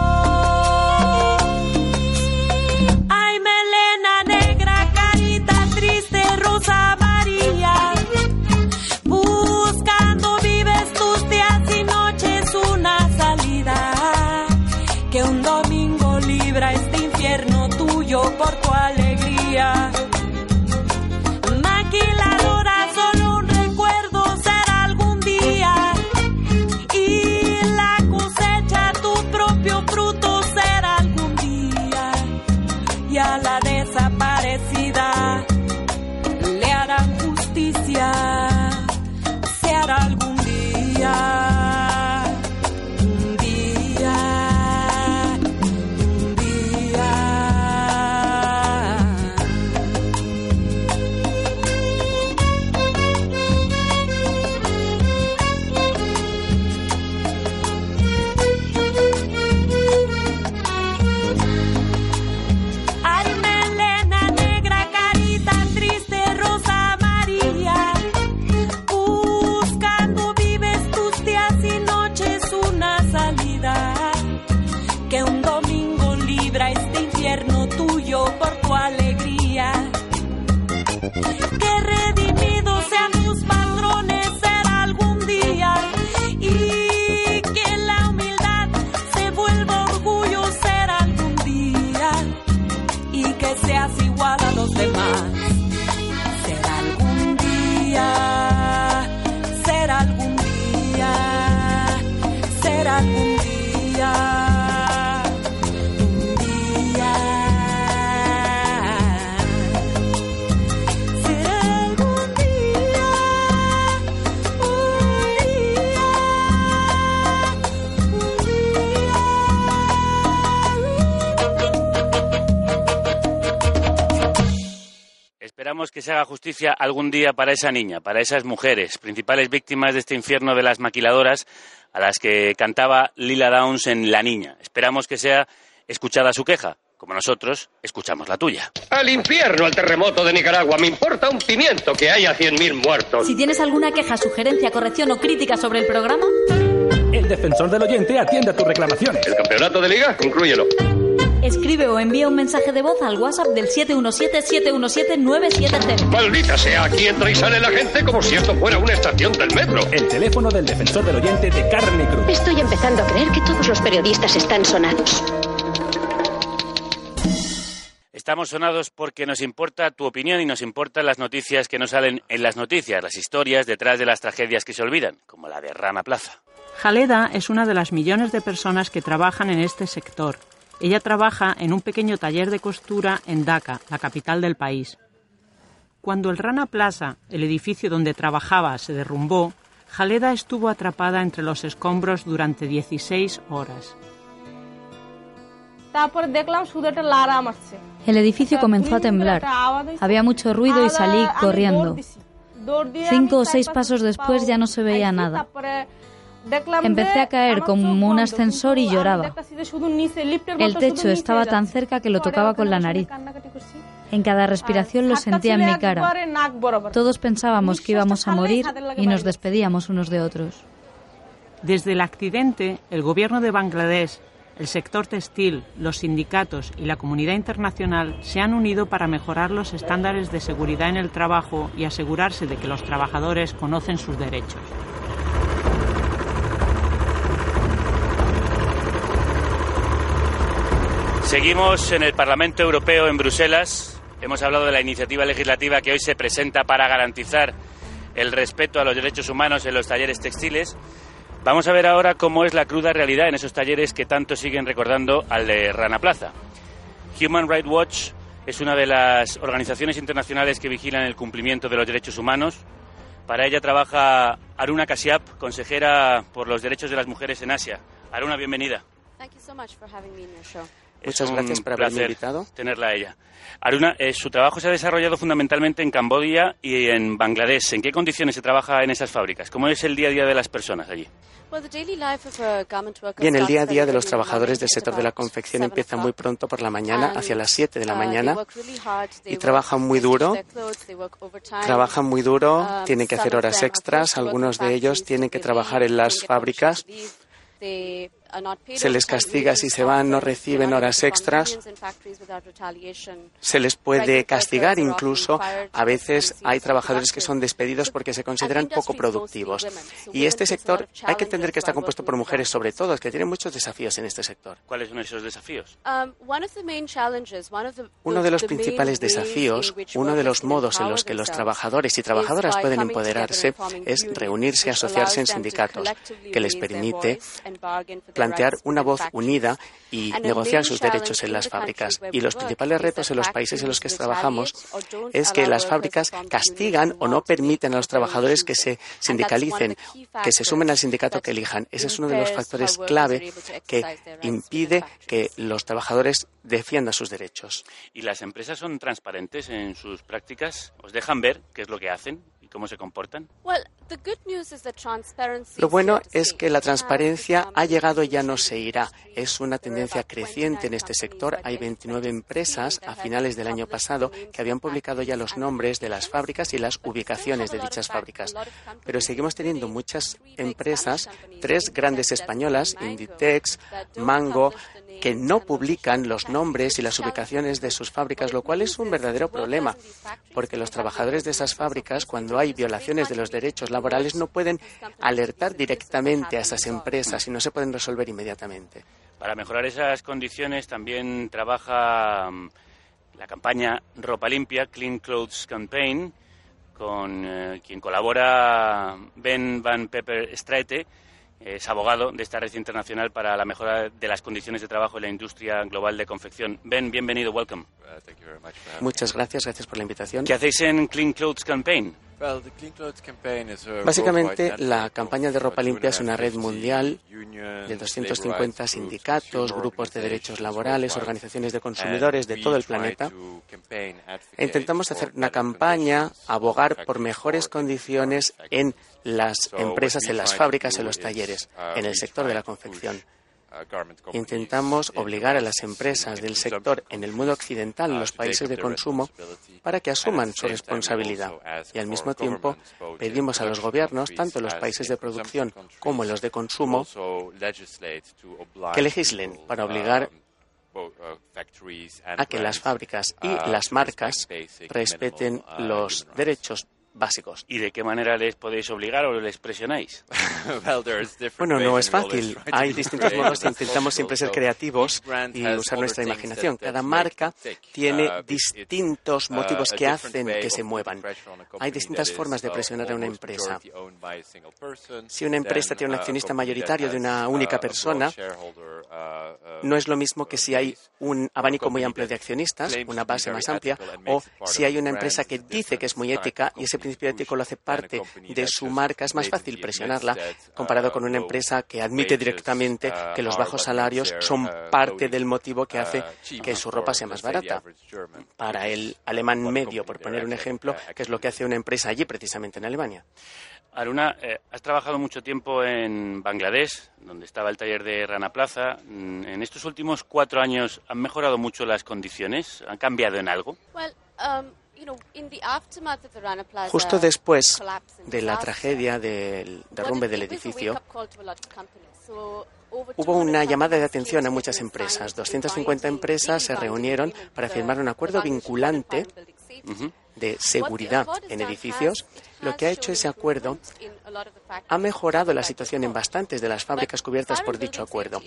Justicia algún día para esa niña, para esas mujeres, principales víctimas de este infierno de las maquiladoras a las que cantaba Lila Downs en La Niña. Esperamos que sea escuchada su queja, como nosotros escuchamos la tuya. Al infierno, al terremoto de Nicaragua. Me importa un pimiento que haya 100.000 muertos. Si tienes alguna queja, sugerencia, corrección o crítica sobre el programa, El defensor del oyente atiende a tus reclamaciones. ¿El campeonato de liga? Inclúyelo. Escribe o envía un mensaje de voz al WhatsApp del 717-717-970. Maldita sea, aquí entra y sale la gente como si esto fuera una estación del metro. El teléfono del defensor del oyente de carne cruz. Estoy empezando a creer que todos los periodistas están sonados. Estamos sonados porque nos importa tu opinión y nos importan las noticias que nos salen en las noticias, las historias detrás de las tragedias que se olvidan, como la de Rana Plaza. Jaleda es una de las millones de personas que trabajan en este sector. Ella trabaja en un pequeño taller de costura en Dhaka, la capital del país. Cuando el Rana Plaza, el edificio donde trabajaba, se derrumbó, Jaleda estuvo atrapada entre los escombros durante 16 horas. El edificio comenzó a temblar. Había mucho ruido y salí corriendo. Cinco o seis pasos después ya no se veía nada. Empecé a caer como un ascensor y lloraba. El techo estaba tan cerca que lo tocaba con la nariz. En cada respiración lo sentía en mi cara. Todos pensábamos que íbamos a morir y nos despedíamos unos de otros. Desde el accidente, el gobierno de Bangladesh, el sector textil, los sindicatos y la comunidad internacional se han unido para mejorar los estándares de seguridad en el trabajo y asegurarse de que los trabajadores conocen sus derechos. Seguimos en el Parlamento Europeo en Bruselas. Hemos hablado de la iniciativa legislativa que hoy se presenta para garantizar el respeto a los derechos humanos en los talleres textiles. Vamos a ver ahora cómo es la cruda realidad en esos talleres que tanto siguen recordando al de Rana Plaza. Human Rights Watch es una de las organizaciones internacionales que vigilan el cumplimiento de los derechos humanos. Para ella trabaja Aruna Kashyap, consejera por los derechos de las mujeres en Asia. Aruna, bienvenida. Es Muchas gracias por haberme invitado. Tenerla a ella. Aruna, eh, su trabajo se ha desarrollado fundamentalmente en Camboya y en Bangladesh. ¿En qué condiciones se trabaja en esas fábricas? ¿Cómo es el día a día de las personas allí? Bien, el día a día de los trabajadores del sector de la confección empieza muy pronto por la mañana, hacia las 7 de la mañana, y trabajan muy duro. Trabajan muy duro, tienen que hacer horas extras, algunos de ellos tienen que trabajar en las fábricas. Se les castiga si se van, no reciben horas extras. Se les puede castigar incluso. A veces hay trabajadores que son despedidos porque se consideran poco productivos. Y este sector hay que entender que está compuesto por mujeres sobre todo, que tienen muchos desafíos en este sector. ¿Cuáles son esos desafíos? Uno de los principales desafíos, uno de los modos en los que los trabajadores y trabajadoras pueden empoderarse es reunirse, asociarse en sindicatos, que les permite plantear una voz unida y negociar sus derechos en las fábricas. Y los principales retos en los países en los que trabajamos es que las fábricas castigan o no permiten a los trabajadores que se sindicalicen, que se sumen al sindicato que elijan. Ese es uno de los factores clave que impide que los trabajadores defiendan sus derechos. ¿Y las empresas son transparentes en sus prácticas? ¿Os dejan ver qué es lo que hacen cómo se comportan? Lo bueno es que la transparencia ha llegado y ya no se irá. Es una tendencia creciente en este sector. Hay 29 empresas a finales del año pasado que habían publicado ya los nombres de las fábricas y las ubicaciones de dichas fábricas. Pero seguimos teniendo muchas empresas, tres grandes españolas, Inditex, Mango, que no publican los nombres y las ubicaciones de sus fábricas, lo cual es un verdadero problema, porque los trabajadores de esas fábricas, cuando hay violaciones de los derechos laborales, no pueden alertar directamente a esas empresas y no se pueden resolver inmediatamente. Para mejorar esas condiciones también trabaja mm, la campaña Ropa Limpia, Clean Clothes Campaign, con eh, quien colabora Ben Van Pepper Straete, es abogado de esta red internacional para la mejora de las condiciones de trabajo en la industria global de confección. Ben, bienvenido, welcome. Muchas gracias, gracias por la invitación. ¿Qué hacéis en Clean Clothes Campaign? Básicamente, la campaña de ropa limpia es una red mundial de 250 sindicatos, grupos de derechos laborales, organizaciones de consumidores de todo el planeta. E intentamos hacer una campaña, abogar por mejores condiciones en las empresas, en las fábricas, en los talleres, en el sector de la confección. Intentamos obligar a las empresas del sector en el mundo occidental, en los países de consumo, para que asuman su responsabilidad. Y al mismo tiempo pedimos a los gobiernos, tanto los países de producción como los de consumo, que legislen para obligar a que las fábricas y las marcas respeten los derechos básicos. ¿Y de qué manera les podéis obligar o les presionáis? Bueno, no es fácil. Hay distintos modos. Intentamos siempre ser creativos y usar nuestra imaginación. Cada marca tiene distintos motivos que hacen que se muevan. Hay distintas formas de presionar a una empresa. Si una empresa tiene un accionista mayoritario de una única persona, no es lo mismo que si hay un abanico muy amplio de accionistas, una base más amplia, o si hay una empresa que dice que es muy ética y ese principio ético lo hace parte de su marca, es más fácil presionarla comparado con una empresa que admite directamente que los bajos salarios son parte del motivo que hace que su ropa sea más barata. Para el alemán medio, por poner un ejemplo, que es lo que hace una empresa allí, precisamente en Alemania. Aruna, eh, has trabajado mucho tiempo en Bangladesh, donde estaba el taller de Rana Plaza. Mm, En estos últimos cuatro años, ¿han mejorado mucho las condiciones? ¿Han cambiado en algo? Justo después de la tragedia del derrumbe del edificio, hubo una llamada de atención a muchas empresas. 250 empresas se reunieron para firmar un acuerdo vinculante de seguridad en edificios. Lo que ha hecho ese acuerdo ha mejorado la situación en bastantes de las fábricas cubiertas por dicho acuerdo.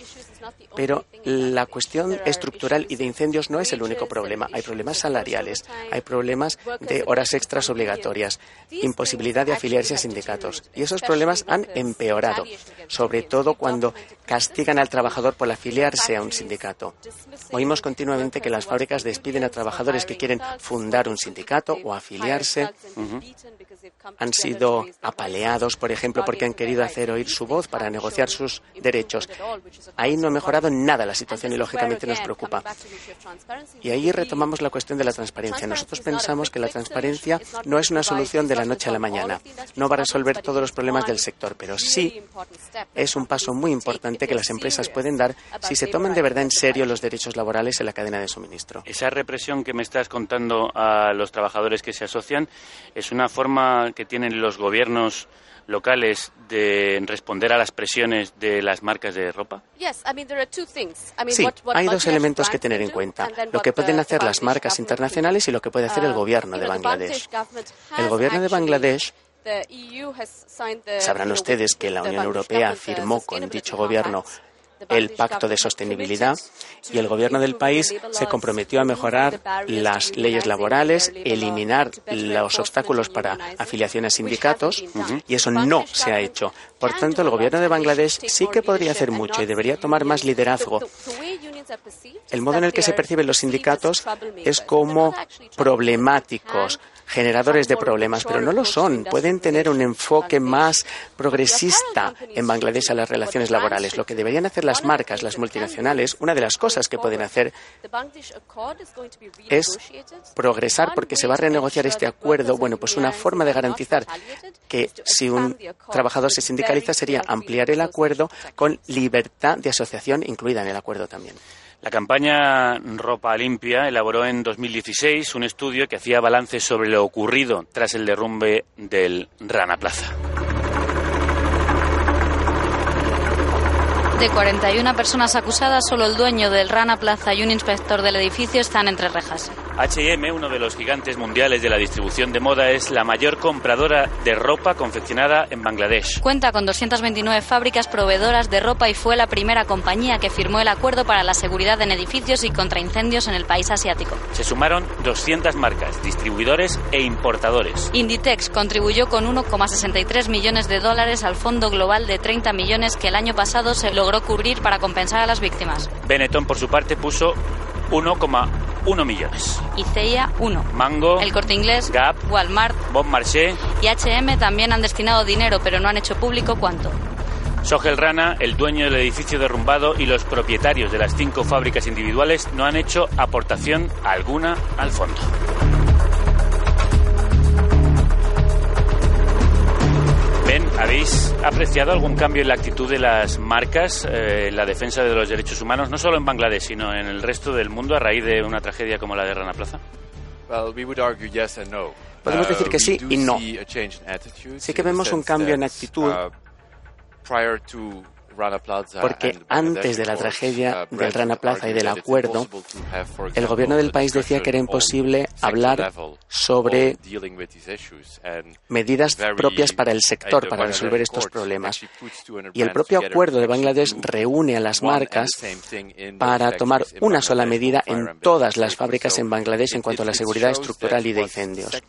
Pero la cuestión estructural y de incendios no es el único problema. Hay problemas salariales, hay problemas de horas extras obligatorias, imposibilidad de afiliarse a sindicatos. Y esos problemas han empeorado, sobre todo cuando castigan al trabajador por afiliarse a un sindicato. Oímos continuamente que las fábricas despiden a trabajadores que quieren fundar un sindicato o afiliarse. Han sido apaleados, por ejemplo, porque han querido hacer oír su voz para negociar sus derechos. Ahí no ha mejorado nada la situación y, lógicamente, nos preocupa. Y ahí retomamos la cuestión de la transparencia. Nosotros pensamos que la transparencia no es una solución de la noche a la mañana. No va a resolver todos los problemas del sector, pero sí es un paso muy importante que las empresas pueden dar si se toman de verdad en serio los derechos laborales en la cadena de suministro. Esa represión que me estás contando a los trabajadores que se asocian es una forma que tienen los gobiernos locales de responder a las presiones de las marcas de ropa? Sí, hay dos elementos que tener en cuenta. Lo que pueden hacer las marcas internacionales y lo que puede hacer el gobierno de Bangladesh. El gobierno de Bangladesh Sabrán ustedes que la Unión Europea firmó con dicho gobierno el pacto de sostenibilidad y el gobierno del país se comprometió a mejorar las leyes laborales, eliminar los obstáculos para afiliación a sindicatos y eso no se ha hecho. Por tanto, el gobierno de Bangladesh sí que podría hacer mucho y debería tomar más liderazgo. El modo en el que se perciben los sindicatos es como problemáticos, generadores de problemas, pero no lo son. Pueden tener un enfoque más progresista en Bangladesh a las relaciones laborales. Lo que deberían hacer las marcas, las multinacionales, una de las cosas que pueden hacer es progresar porque se va a renegociar este acuerdo. Bueno, pues una forma de garantizar que si un trabajador se sindicaliza sería ampliar el acuerdo con libertad de asociación incluida en el acuerdo también. La campaña Ropa Limpia elaboró en 2016 un estudio que hacía balance sobre lo ocurrido tras el derrumbe del Rana Plaza. De 41 personas acusadas, solo el dueño del Rana Plaza y un inspector del edificio están entre rejas. H&M, uno de los gigantes mundiales de la distribución de moda, es la mayor compradora de ropa confeccionada en Bangladesh. Cuenta con 229 fábricas proveedoras de ropa y fue la primera compañía que firmó el acuerdo para la seguridad en edificios y contra incendios en el país asiático. Se sumaron 200 marcas, distribuidores e importadores. Inditex contribuyó con 1,63 millones de dólares al fondo global de 30 millones que el año pasado se logró cubrir para compensar a las víctimas. Benetton, por su parte, puso 1,1 millones. ICEA 1. Mango, El Corte Inglés, Gap, Walmart Bon Marché, y H&M también han destinado dinero, pero no han hecho público cuánto. Sogel Rana, el dueño del edificio derrumbado y los propietarios de las cinco fábricas individuales no han hecho aportación alguna al fondo. Ben, ¿habéis apreciado algún cambio en la actitud de las marcas eh, en la defensa de los derechos humanos, no solo en Bangladesh, sino en el resto del mundo a raíz de una tragedia como la de Rana Plaza? Podemos decir que sí y no. Sí que vemos un cambio en actitud porque antes de la tragedia del Rana Plaza y del acuerdo, el gobierno del país decía que era imposible hablar sobre medidas propias para el sector para resolver estos problemas. Y el propio acuerdo de Bangladesh reúne a las marcas para tomar una sola medida en todas las fábricas en Bangladesh en cuanto a la seguridad estructural y de incendios.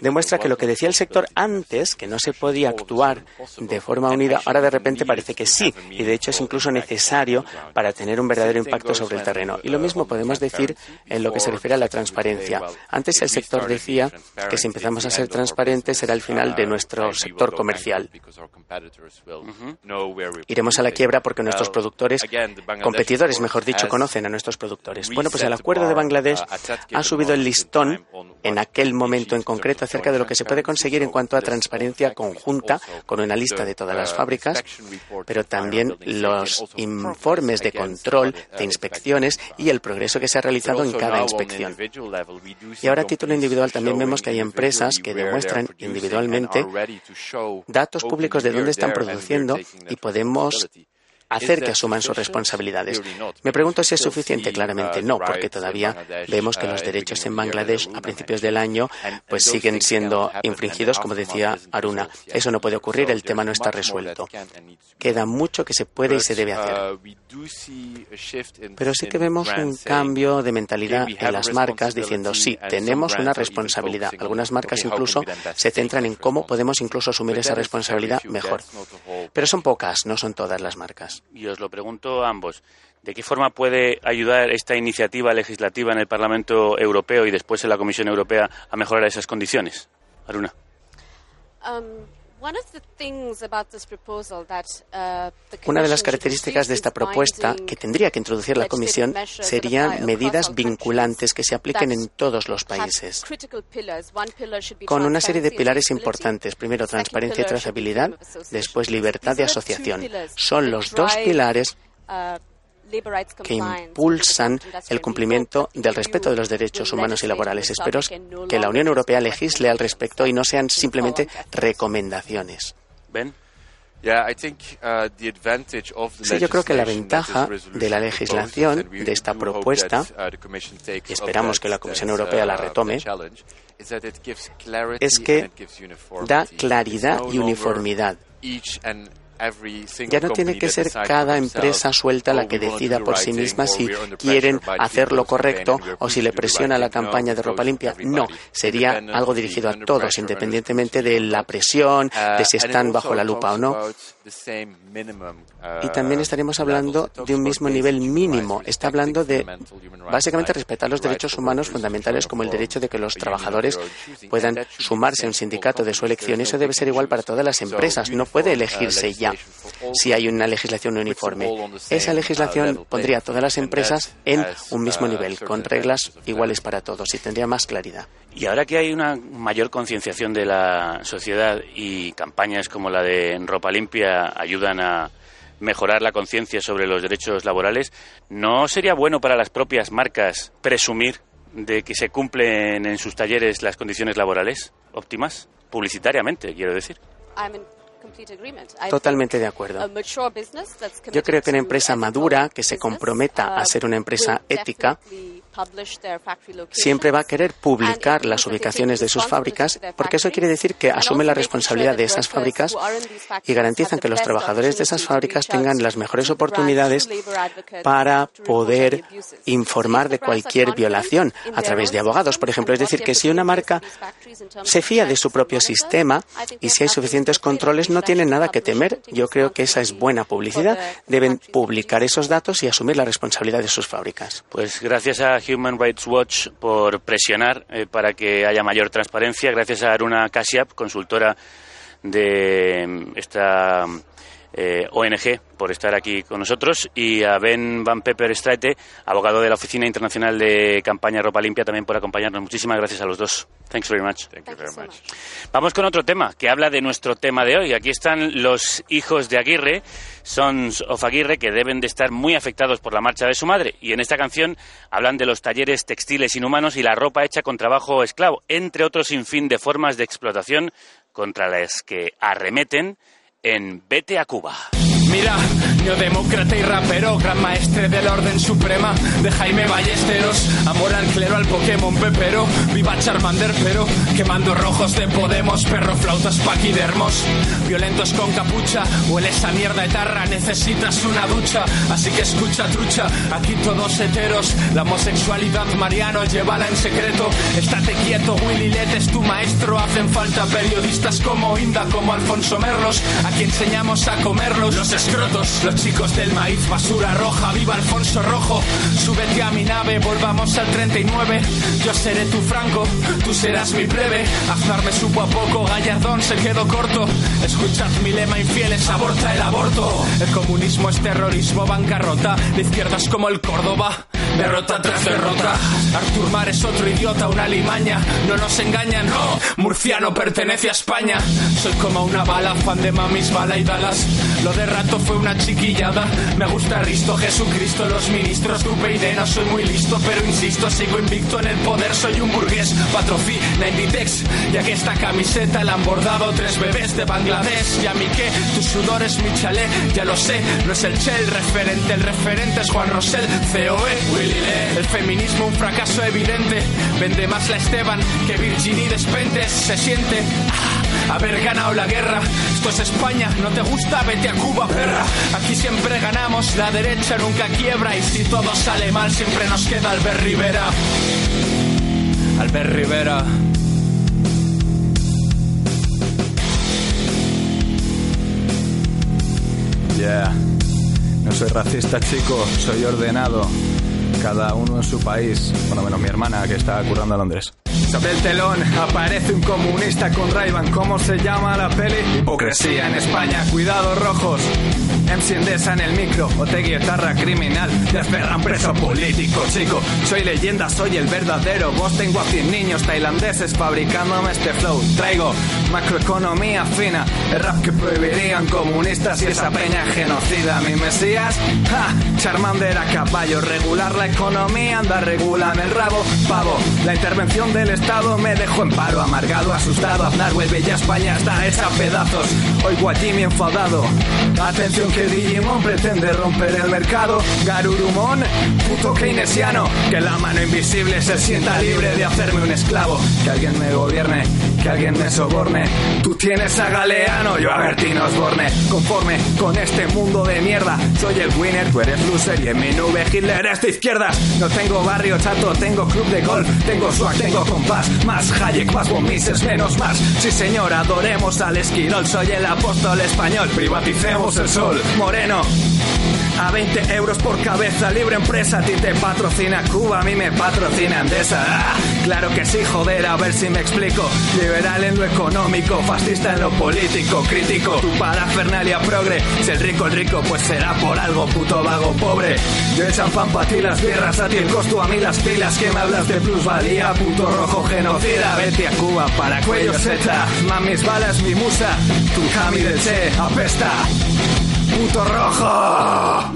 Demuestra que lo que decía el sector antes, que no se podía actuar de forma unida, ahora de repente parece que sí, y de hecho es incluso necesario para tener un verdadero impacto sobre el terreno. Y lo mismo podemos decir en lo que se refiere a la transparencia. Antes el sector decía que si empezamos a ser transparentes será el final de nuestro sector comercial. Iremos a la quiebra porque nuestros productores, competidores mejor dicho, conocen a nuestros productores. Bueno, pues el acuerdo de Bangladesh ha subido el listón en aquel momento en concreto acerca de lo que se puede conseguir en cuanto a transparencia conjunta con una lista de todas las fábricas, pero también los informes de control, de inspecciones y el progreso que se ha realizado en cada inspección. Y ahora a título individual también vemos que hay empresas que demuestran individualmente datos públicos de dónde están produciendo y podemos hacer que asuman sus responsabilidades. Me pregunto si es suficiente. Claramente no, porque todavía vemos que los derechos en Bangladesh a principios del año pues siguen siendo infringidos, como decía Aruna. Eso no puede ocurrir, el tema no está resuelto. Queda mucho que se puede y se debe hacer. Pero sí que vemos un cambio de mentalidad en las marcas diciendo, sí, tenemos una responsabilidad. Algunas marcas incluso se centran en cómo podemos incluso asumir esa responsabilidad mejor. Pero son pocas, no son todas las marcas. Y os lo pregunto a ambos. ¿De qué forma puede ayudar esta iniciativa legislativa en el Parlamento Europeo y después en la Comisión Europea a mejorar esas condiciones? Aruna. Una de las características de esta propuesta que tendría que introducir la Comisión serían medidas vinculantes que se apliquen en todos los países, con una serie de pilares importantes. Primero, transparencia y trazabilidad, después, libertad de asociación. Son los dos pilares que impulsan el cumplimiento del respeto de los derechos humanos y laborales. Espero que la Unión Europea legisle al respecto y no sean simplemente recomendaciones. ¿Ven? Sí, yo creo que la ventaja de la legislación, de esta propuesta, y esperamos que la Comisión Europea la retome, es que da claridad y uniformidad ya no tiene que ser cada empresa suelta la que decida por sí misma si quieren hacer lo correcto o si le presiona la campaña de ropa limpia. No, sería algo dirigido a todos, independientemente de la presión, de si están bajo la lupa o no. Y también estaremos hablando de un mismo nivel mínimo. Está hablando de básicamente respetar los derechos humanos fundamentales como el derecho de que los trabajadores puedan sumarse a un sindicato de su elección. Eso debe ser igual para todas las empresas. No puede elegirse ya si hay una legislación uniforme. Esa legislación pondría a todas las empresas en un mismo nivel, con reglas iguales para todos y tendría más claridad. Y ahora que hay una mayor concienciación de la sociedad y campañas como la de Ropa Limpia ayudan a mejorar la conciencia sobre los derechos laborales, ¿no sería bueno para las propias marcas presumir de que se cumplen en sus talleres las condiciones laborales óptimas? Publicitariamente, quiero decir. Totalmente de acuerdo. Yo creo que una empresa madura que se comprometa a ser una empresa ética siempre va a querer publicar las ubicaciones de sus fábricas porque eso quiere decir que asume la responsabilidad de esas fábricas y garantizan que los trabajadores de esas fábricas tengan las mejores oportunidades para poder informar de cualquier violación a través de abogados, por ejemplo. Es decir, que si una marca se fía de su propio sistema y si hay suficientes controles, no tienen nada que temer. Yo creo que esa es buena publicidad. Deben publicar esos datos y asumir la responsabilidad de sus fábricas. Pues gracias a Human Rights Watch por presionar eh, para que haya mayor transparencia. Gracias a Aruna Kashyap, consultora de mm, esta eh, ONG por estar aquí con nosotros y a Ben Van Pepper Straite, abogado de la Oficina Internacional de Campaña Ropa Limpia, también por acompañarnos. Muchísimas gracias a los dos. Thanks very much. Vamos con otro tema que habla de nuestro tema de hoy. Aquí están los hijos de Aguirre, Sons of Aguirre, que deben de estar muy afectados por la marcha de su madre. Y en esta canción hablan de los talleres textiles inhumanos y la ropa hecha con trabajo esclavo, entre otros sinfín de formas de explotación contra las que arremeten en Vete a Cuba. Mira, demócrata y rapero, gran maestre del orden suprema de Jaime Ballesteros, amor al clero, al Pokémon pepero, viva Charmander pero, quemando rojos de Podemos, perro flautas paquidermos, violentos con capucha, huele esa mierda etarra, necesitas una ducha, así que escucha trucha, aquí todos heteros, la homosexualidad Mariano, llévala en secreto, estate quieto, Willy Let es tu maestro, hacen falta periodistas como Inda, como Alfonso Merlos, aquí enseñamos a comerlos, los escrotos, los chicos del maíz, basura roja, viva Alfonso Rojo, súbete a mi nave, volvamos al 39, yo seré tu Franco, tú serás mi breve, Aznar me supo a poco, Gallardón se quedó corto, escuchad mi lema infieles, aborta el aborto, el comunismo es terrorismo, bancarrota, la izquierda es como el Córdoba, derrota tras derrota, Artur Mar es otro idiota, una limaña, no nos engañan, no, murciano pertenece a España, soy como una bala, fan de mamis, bala y dalas, lo de rato fue una chiquillada. Me gusta Risto, Jesucristo, los ministros, tu peide, no soy muy listo, pero insisto, sigo invicto en el poder, soy un burgués, patrofi, la Inditex, ya que esta camiseta la han bordado tres bebés de Bangladesh. Y a mí que tu sudor es mi chalet, ya lo sé, no es el Che referente, el referente es Juan Rosell, COE, Willy. El feminismo un fracaso evidente, vende más la Esteban que Virginie Despentes, se siente ah, haber ganado la guerra. Esto es España, no te gusta, vete a Cuba, Aquí siempre ganamos, la derecha nunca quiebra y si todo sale mal siempre nos queda Albert Rivera. Albert Rivera. Yeah. No soy racista, chico, soy ordenado. Cada uno en su país, bueno, menos mi hermana que está currando a Londres. Sobre el telón aparece un comunista con Ray-Ban. ¿Cómo se llama la peli? Hipocresía en España. Cuidado, rojos. MC Endesa en el micro. Otegui, guitarra criminal. Desperran preso político, chico. Soy leyenda, soy el verdadero. Vos tengo a 100 niños tailandeses fabricándome este flow. Traigo macroeconomía fina. El rap que prohibirían comunistas y esa peña genocida. Mi mesías, ja, Charmander a caballo. Regular la economía, anda, regulan el rabo. Pavo, la intervención del Estado me dejó en paro, amargado, asustado. Aznar vuelve ya España está hecha pedazos. Oigo a Jimmy enfadado. Atención que Digimon pretende romper el mercado. Garurumon, puto keynesiano. Que la mano invisible se sienta libre de hacerme un esclavo. Que alguien me gobierne, que alguien me soborne. Tú tienes a Galeano, yo a Bertín Osborne. Conforme con este mundo de mierda, soy el winner, tú eres loser y en mi nube Hitler es de izquierdas. No tengo barrio chato, tengo club de golf, tengo swag, tengo compás. Más Hayek, más Bomises, menos más. Sí señor, adoremos al esquirol, soy el apóstol español. Privaticemos el sol, moreno. A 20 euros por cabeza, libre empresa, a ti te patrocina Cuba, a mí me patrocina Endesa. Ah, claro que sí, joder, a ver si me explico. Liberal en lo económico, fascista en lo político, crítico. Tu parafernalia progre, si el rico el rico, pues será por algo, puto vago pobre. Yo el champán pa' ti las birras, a ti el costo, a mí las pilas. Que me hablas de plusvalía, puto rojo genocida. Vete a Cuba para cuello seta. Mamis balas, mi musa, tu jami del Che, apesta. ¡Puto rojo!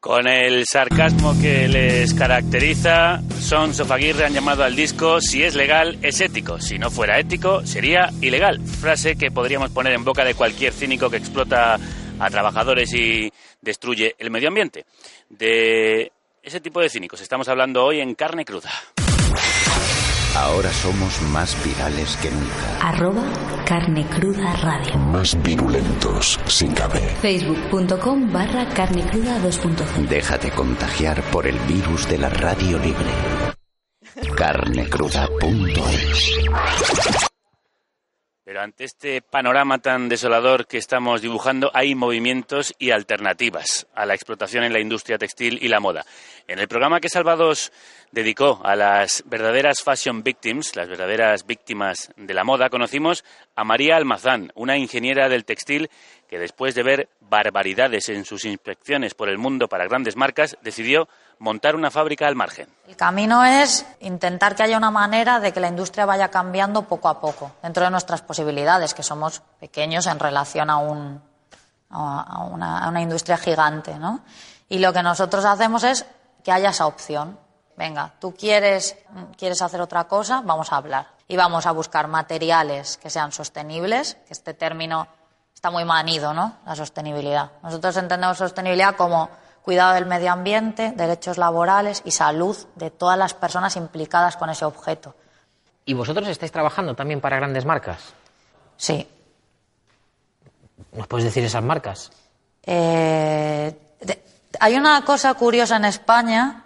Con el sarcasmo que les caracteriza, Sons of Aguirre han llamado al disco Si es legal, es ético. Si no fuera ético, sería ilegal. Frase que podríamos poner en boca de cualquier cínico que explota a trabajadores y destruye el medio ambiente. De ese tipo de cínicos estamos hablando hoy en Carne Cruda. Ahora somos más virales que nunca. Arroba carne cruda radio. Más virulentos, sin cabe. Facebook.com barra carne cruda 2.0. Déjate contagiar por el virus de la radio libre. Carnecruda.es Pero ante este panorama tan desolador que estamos dibujando, hay movimientos y alternativas a la explotación en la industria textil y la moda. En el programa que Salvados dedicó a las verdaderas fashion victims, las verdaderas víctimas de la moda, conocimos a María Almazán, una ingeniera del textil que después de ver barbaridades en sus inspecciones por el mundo para grandes marcas, decidió montar una fábrica al margen. El camino es intentar que haya una manera de que la industria vaya cambiando poco a poco, dentro de nuestras posibilidades, que somos pequeños en relación a, un, a, una, una industria gigante. ¿no? Y lo que nosotros hacemos es que haya esa opción. Venga, tú quieres, quieres hacer otra cosa, vamos a hablar. Y vamos a buscar materiales que sean sostenibles, que este término está muy manido, ¿no? La sostenibilidad. Nosotros entendemos sostenibilidad como cuidado del medio ambiente, derechos laborales y salud de todas las personas implicadas con ese objeto. ¿Y vosotros estáis trabajando también para grandes marcas? Sí. ¿Nos puedes decir esas marcas? Eh, de- hay una cosa curiosa en España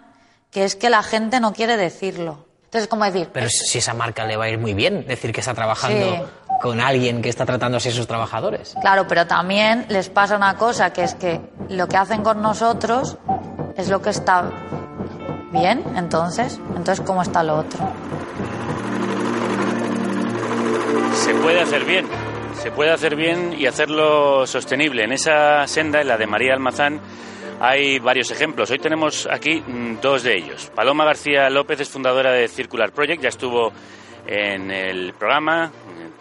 que es que la gente no quiere decirlo. Entonces, como decir, Pero si esa marca le va a ir muy bien, decir que está trabajando Sí. Con alguien que está tratando así a sus trabajadores. Claro, pero también les pasa una cosa, que es que lo que hacen con nosotros es lo que está bien, entonces, entonces ¿cómo está lo otro? Se puede hacer bien, se puede hacer bien y hacerlo sostenible. En esa senda, en la de María Almazán, hay varios ejemplos. Hoy tenemos aquí mm, dos de ellos. Paloma García López es fundadora de Circular Project, ya estuvo en el programa,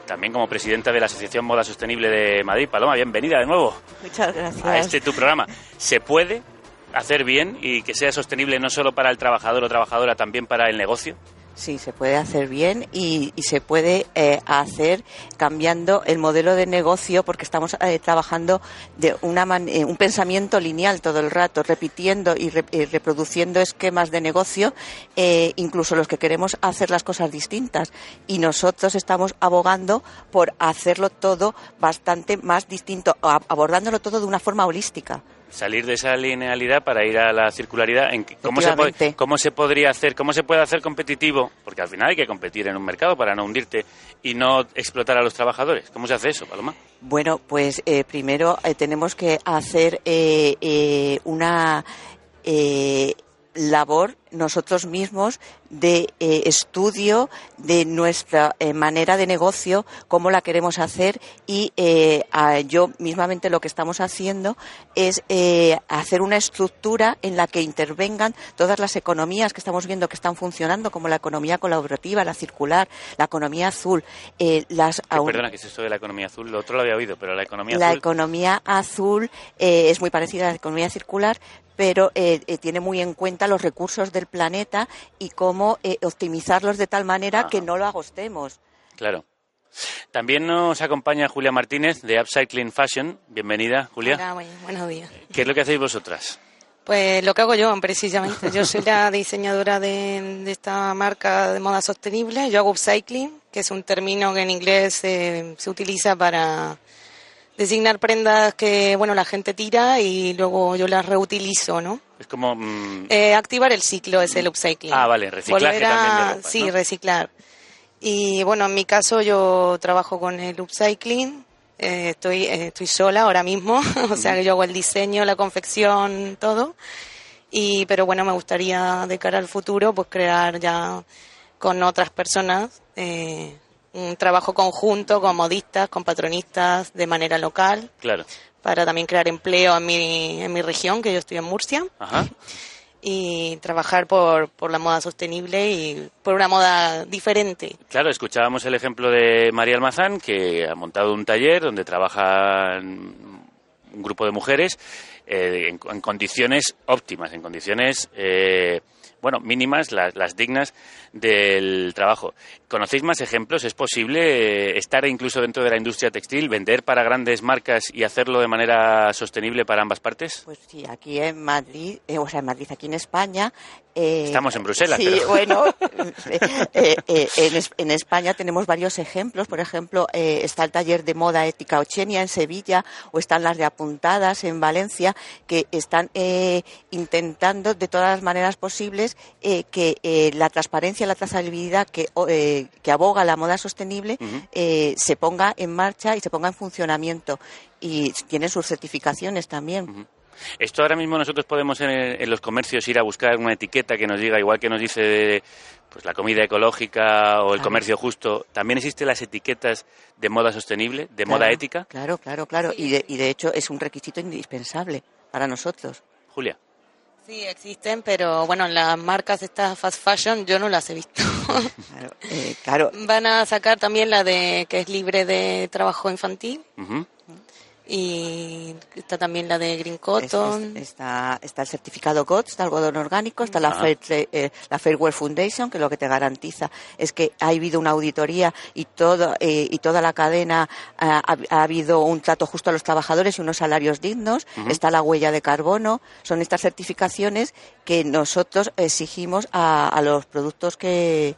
también como presidenta de la Asociación Moda Sostenible de Madrid. Paloma, bienvenida de nuevo Muchas gracias. a este tu programa. ¿Se puede hacer bien y que sea sostenible no solo para el trabajador o trabajadora, también para el negocio? Sí, se puede hacer bien y, y se puede eh, hacer cambiando el modelo de negocio porque estamos eh, trabajando de una man- eh, un pensamiento lineal todo el rato, repitiendo y, re- y reproduciendo esquemas de negocio, eh, incluso los que queremos hacer las cosas distintas. Y nosotros estamos abogando por hacerlo todo bastante más distinto, abordándolo todo de una forma holística. Salir de esa linealidad para ir a la circularidad. ¿En ¿Cómo se, Efectivamente. ¿Cómo se podría hacer? ¿Cómo se puede hacer competitivo? Porque al final hay que competir en un mercado para no hundirte y no explotar a los trabajadores. ¿Cómo se hace eso, Paloma? Bueno, pues eh, primero eh, tenemos que hacer eh, eh, una eh, labor nosotros mismos de eh, estudio de nuestra eh, manera de negocio, cómo la queremos hacer y eh, a- yo mismamente lo que estamos haciendo es hacer una estructura en la que intervengan todas las economías que estamos viendo que están funcionando, como la economía colaborativa, la circular, la economía azul, las Que, perdona, que es esto de la economía azul? Lo otro lo había oído, pero la economía la azul... economía azul es muy parecida a la economía circular, pero eh, eh, tiene muy en cuenta los recursos del planeta y cómo eh, optimizarlos de tal manera que no lo agostemos. Claro. También nos acompaña Julia Martínez de Upcycling Fashion. Bienvenida, Julia. Hola, buen- buenos días. ¿Qué es lo que hacéis vosotras? Pues lo que hago yo, precisamente. Yo soy la diseñadora de, de esta marca de moda sostenible. Yo hago upcycling, que es un término que en inglés eh, se utiliza para designar prendas que, bueno, la gente tira y luego yo las reutilizo, ¿no? Es como... mm, Eh, activar el ciclo es el upcycling. Ah, vale, reciclaje a- también de ropa, Sí, ¿no? reciclar. Y bueno, en mi caso yo trabajo con el upcycling. eh, estoy, eh, estoy sola ahora mismo, o sea que yo hago el diseño, la confección, todo. Y, pero bueno, me gustaría de cara al futuro pues crear ya con otras personas eh, un trabajo conjunto con modistas, con patronistas de manera local Claro. para también crear empleo en mi, en mi región, que yo estoy en Murcia Ajá. y trabajar por, por la moda sostenible y por una moda diferente. Claro, escuchábamos el ejemplo de María Almazán, que ha montado un taller donde trabajan un grupo de mujeres eh, en, en condiciones óptimas, en condiciones, eh, bueno, mínimas, las, las dignas del trabajo. ¿Conocéis más ejemplos? ¿Es posible eh, estar incluso dentro de la industria textil, vender para grandes marcas y hacerlo de manera sostenible para ambas partes? Pues sí, aquí en Madrid, eh, o sea, en Madrid, aquí en España. eh, Estamos en Bruselas, Sí, pero- bueno, eh, eh, en, en España tenemos varios ejemplos. Por ejemplo, está el taller de moda ética Ochenia en Sevilla, o están las de apuntadas en Valencia, que están eh, intentando de todas las maneras posibles que la transparencia, la trazabilidad que, eh, que aboga la moda sostenible eh, se ponga en marcha y se ponga en funcionamiento. Y tienen sus certificaciones también. Esto ahora mismo nosotros podemos en, en los comercios ir a buscar una etiqueta que nos diga, igual que nos dice pues la comida ecológica o el Claro. comercio justo, también existen las etiquetas de moda sostenible, de moda ética. Claro, claro, claro. Y, de, y de hecho es un requisito indispensable para nosotros. Julia. Sí, existen, pero bueno, las marcas estas fast fashion yo no las he visto. Eh, claro. Van a sacar también la de que es libre de trabajo infantil Ujú. Y está también la de Green Cotton. es- está, está el certificado GOTS de algodón orgánico, está la, Ah. Fair, eh, la Fairware Foundation, que lo que te garantiza es que ha habido una auditoría y, todo, eh, y toda la cadena ah, ha, ha habido un trato justo a los trabajadores y unos salarios dignos. Está la huella de carbono. Son estas certificaciones que nosotros exigimos a, a los productos que,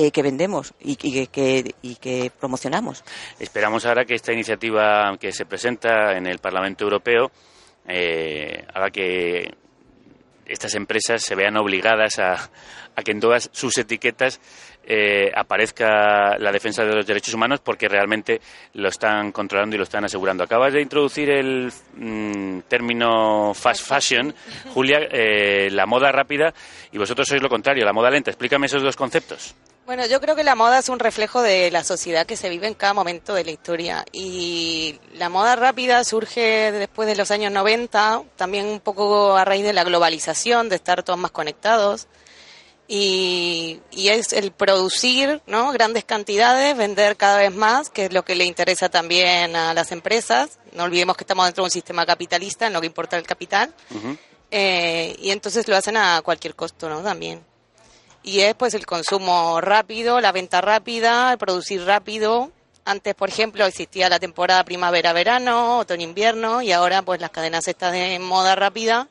eh, que vendemos y, que, promocionamos. Esperamos ahora que esta iniciativa que se presenta en el Parlamento Europeo eh, haga que estas empresas se vean obligadas a, que en todas sus etiquetas eh, aparezca la defensa de los derechos humanos porque realmente lo están controlando y lo están asegurando. Acabas de introducir el mm, término fast fashion, Julia, la moda rápida, y vosotros sois lo contrario, la moda lenta. Explícame esos dos conceptos. Bueno, yo creo que la moda es un reflejo de la sociedad que se vive en cada momento de la historia y la moda rápida surge después de los años 90, también un poco a raíz de la globalización, de estar todos más conectados y, y es el producir ¿no? grandes cantidades, vender cada vez más, que es lo que le interesa también a las empresas. No olvidemos que estamos dentro de un sistema capitalista, en lo que importa el capital. Eh, y entonces lo hacen a cualquier costo, ¿no? También. Y es pues el consumo rápido, la venta rápida, el producir rápido. Antes, por ejemplo, existía la temporada primavera-verano, otoño-invierno, y ahora pues las cadenas estas de moda rápida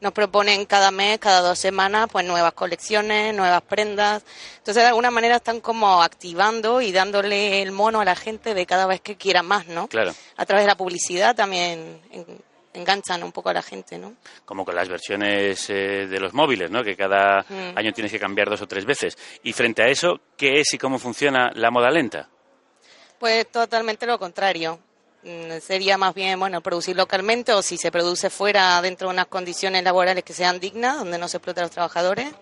nos proponen cada mes, cada dos semanas, pues nuevas colecciones, nuevas prendas. Entonces, de alguna manera están como activando y dándole el mono a la gente de cada vez que quiera más, ¿no? Claro. A través de la publicidad también en- enganchan un poco a la gente, ¿no? Como con las versiones eh, de los móviles, ¿no? Que cada Mm. año tienes que cambiar dos o tres veces. Y frente a eso, ¿qué es y cómo funciona la moda lenta? Pues totalmente lo contrario. Mm, Sería más bien, bueno, producir localmente o si se produce fuera dentro de unas condiciones laborales que sean dignas, donde no se explote a los trabajadores,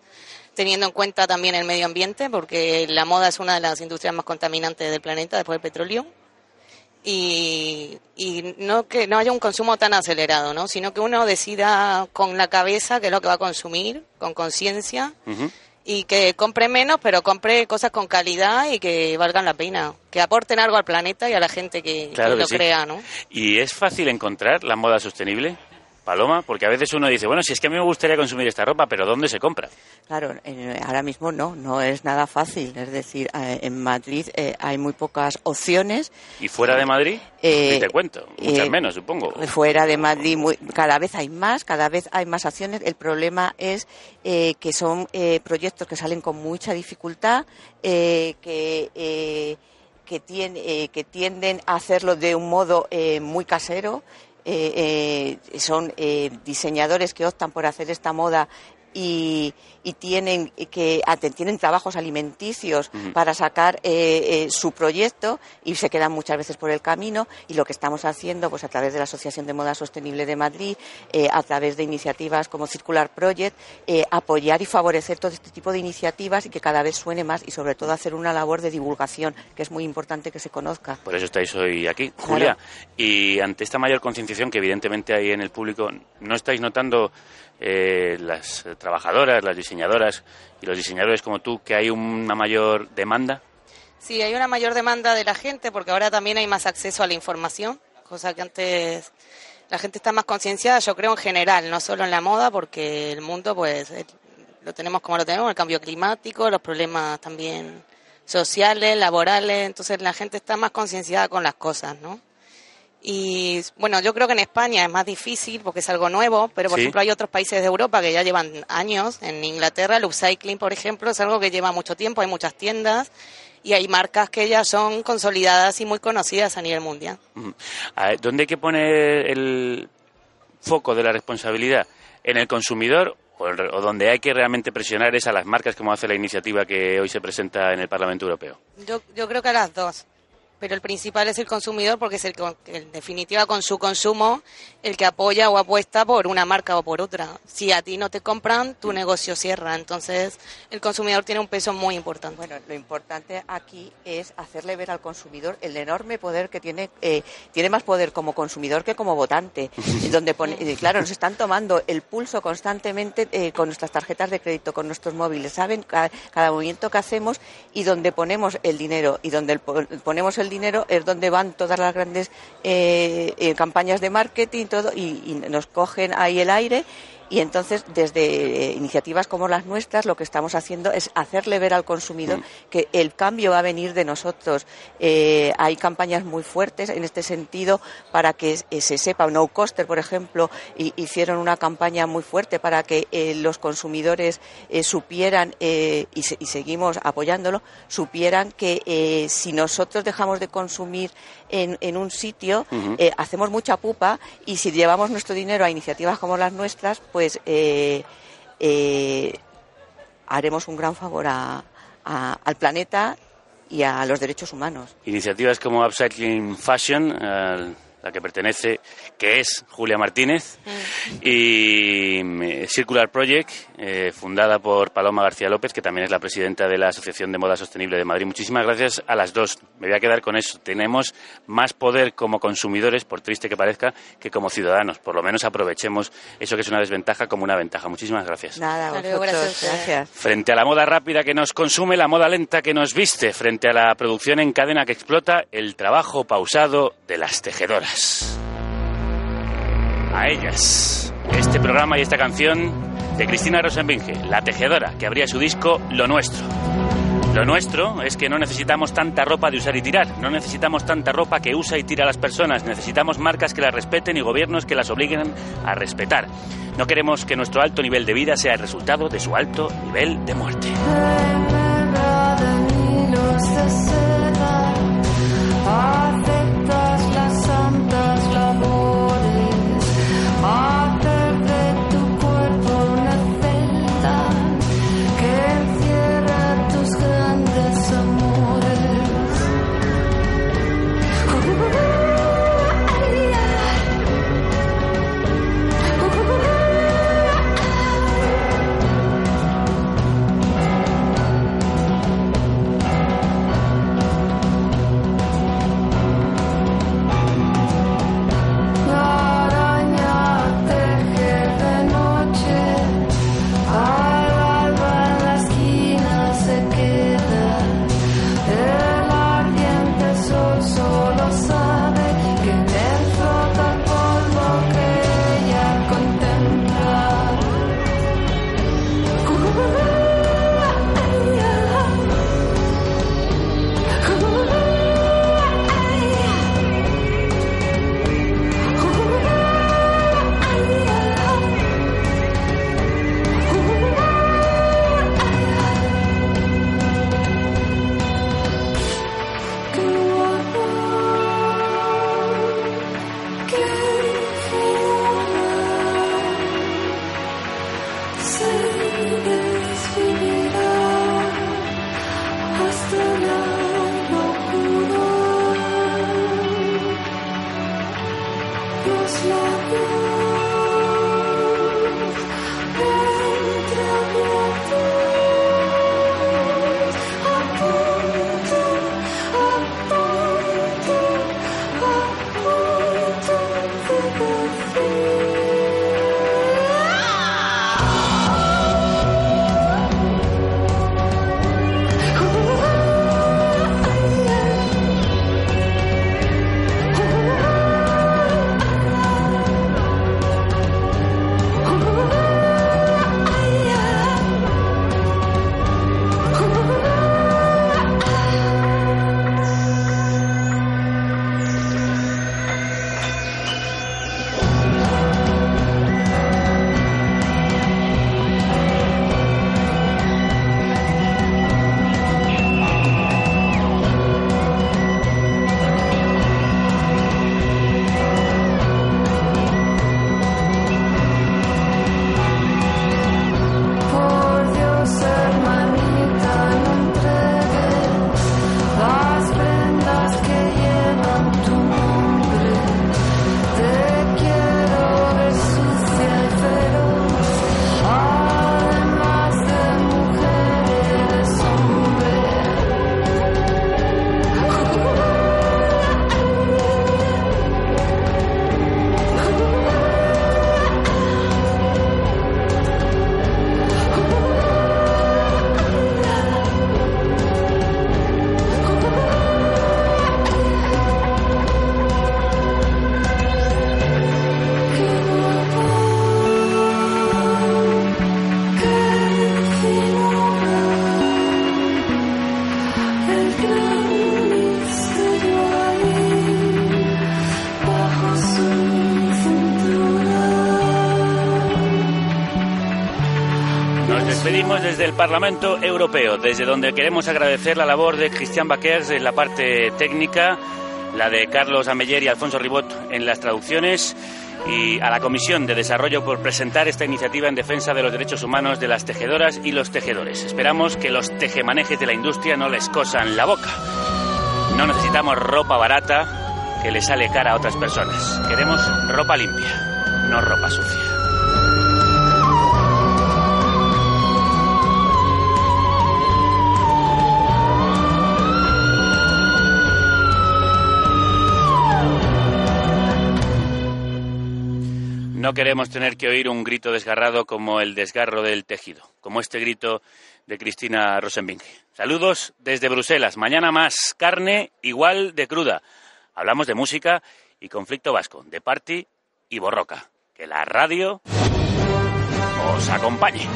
teniendo en cuenta también el medio ambiente, porque la moda es una de las industrias más contaminantes del planeta después del petróleo. Y, y no que no haya un consumo tan acelerado, ¿no? Sino que uno decida con la cabeza qué es lo que va a consumir, con conciencia, y que compre menos, pero compre cosas con calidad y que valgan la pena, que aporten algo al planeta y a la gente que, Claro que que lo sí. crea, ¿no? ¿Y es fácil encontrar la moda sostenible, Paloma? Porque a veces uno dice, bueno, si es que a mí me gustaría consumir esta ropa, pero ¿dónde se compra? Claro, eh, ahora mismo no, no es nada fácil. Es decir, eh, en Madrid eh, hay muy pocas opciones. ¿Y fuera de Madrid? Eh, te cuento, muchas menos, supongo. Fuera de Madrid muy- cada vez hay más, cada vez hay más acciones. El problema es eh, que son eh, proyectos que salen con mucha dificultad, eh, que, eh, que, tien- eh, que tienden a hacerlo de un modo eh, muy casero. Eh, eh, son eh, diseñadores que optan por hacer esta moda y, y tienen que tienen trabajos alimenticios para sacar eh, eh, su proyecto y se quedan muchas veces por el camino. Y lo que estamos haciendo pues a través de la Asociación de Moda Sostenible de Madrid eh, a través de iniciativas como Circular Project apoyar y favorecer todo este tipo de iniciativas y que cada vez suene más y sobre todo hacer una labor de divulgación que es muy importante que se conozca. Por eso estáis hoy aquí, Julia. Y ante esta mayor concienciación que evidentemente hay en el público, ¿no estáis notando eh, las trabajadoras, las diseñadoras y los diseñadores como tú que hay una mayor demanda? Sí, hay una mayor demanda de la gente porque ahora también hay más acceso a la información, cosa que antes la gente está más concienciada, yo creo en general, no solo en la moda, porque el mundo pues lo tenemos como lo tenemos, el cambio climático, los problemas también sociales, laborales, entonces la gente está más concienciada con las cosas, ¿no? Y bueno, yo creo que en España es más difícil porque es algo nuevo, pero por Sí. ejemplo hay otros países de Europa que ya llevan años. En Inglaterra el upcycling, por ejemplo, es algo que lleva mucho tiempo, hay muchas tiendas y hay marcas que ya son consolidadas y muy conocidas a nivel mundial. Ujú. A ver, ¿Dónde hay que poner el foco de la responsabilidad? ¿En el consumidor o, el o donde hay que realmente presionar es a las marcas como hace la iniciativa que hoy se presenta en el Parlamento Europeo? Yo, yo creo que a las dos. Pero el principal es el consumidor porque es el que, en definitiva con su consumo el que apoya o apuesta por una marca o por otra. Si a ti no te compran, tu negocio cierra. Entonces el consumidor tiene un peso muy importante. Bueno, lo importante aquí es hacerle ver al consumidor el enorme poder que tiene, eh, tiene más poder como consumidor que como votante, donde pone, claro, nos están tomando el pulso constantemente eh, con nuestras tarjetas de crédito, con nuestros móviles, saben ca- cada, movimiento que hacemos y donde ponemos el dinero y donde el po- ponemos el dinero es donde van todas las grandes eh, eh, campañas de marketing todo y, y nos cogen ahí el aire y entonces, desde eh, iniciativas como las nuestras, lo que estamos haciendo es hacerle ver al consumidor que el cambio va a venir de nosotros. Eh, hay campañas muy fuertes en este sentido para que eh, se sepa. No Coster, por ejemplo, hi- hicieron una campaña muy fuerte para que eh, los consumidores eh, supieran, y, se- y seguimos apoyándolo, supieran que si nosotros dejamos de consumir en, en un sitio, hacemos mucha pupa y si llevamos nuestro dinero a iniciativas como las nuestras, pues eh, eh, haremos un gran favor a- a- al planeta y a los derechos humanos. Iniciativas como Upcycling Fashion, a la que pertenece, que es Julia Martínez, y Circular Project, eh, fundada por Paloma García López, que también es la presidenta de la Asociación de Moda Sostenible de Madrid. Muchísimas gracias a las dos. Me voy a quedar con eso. Tenemos más poder como consumidores, por triste que parezca, que como ciudadanos. Por lo menos aprovechemos eso que es una desventaja como una ventaja. Muchísimas gracias. Nada, vosotros, gracias. Frente a la moda rápida que nos consume, la moda lenta que nos viste, frente a la producción en cadena que explota, el trabajo pausado de las tejedoras. A ellas, este programa y esta canción de Cristina Rosenbinge, La Tejedora, que abría su disco Lo Nuestro. Lo nuestro es que no necesitamos tanta ropa de usar y tirar, no necesitamos tanta ropa que usa y tira a las personas, necesitamos marcas que las respeten y gobiernos que las obliguen a respetar. No queremos que nuestro alto nivel de vida sea el resultado de su alto nivel de muerte. Parlamento Europeo, desde donde queremos agradecer la labor de Christian Baquers en la parte técnica, la de Carlos Ameller y Alfonso Ribot en las traducciones y a la Comisión de Desarrollo por presentar esta iniciativa en defensa de los derechos humanos de las tejedoras y los tejedores. Esperamos que los tejemanejes de la industria no les cosan la boca. No necesitamos ropa barata que le sale cara a otras personas. Queremos ropa limpia, no ropa sucia. No queremos tener que oír un grito desgarrado como el desgarro del tejido, como este grito de Cristina Rosenbink. Saludos desde Bruselas. Mañana más carne igual de cruda. Hablamos de música y conflicto vasco, de party y borroca. Que la radio os acompañe.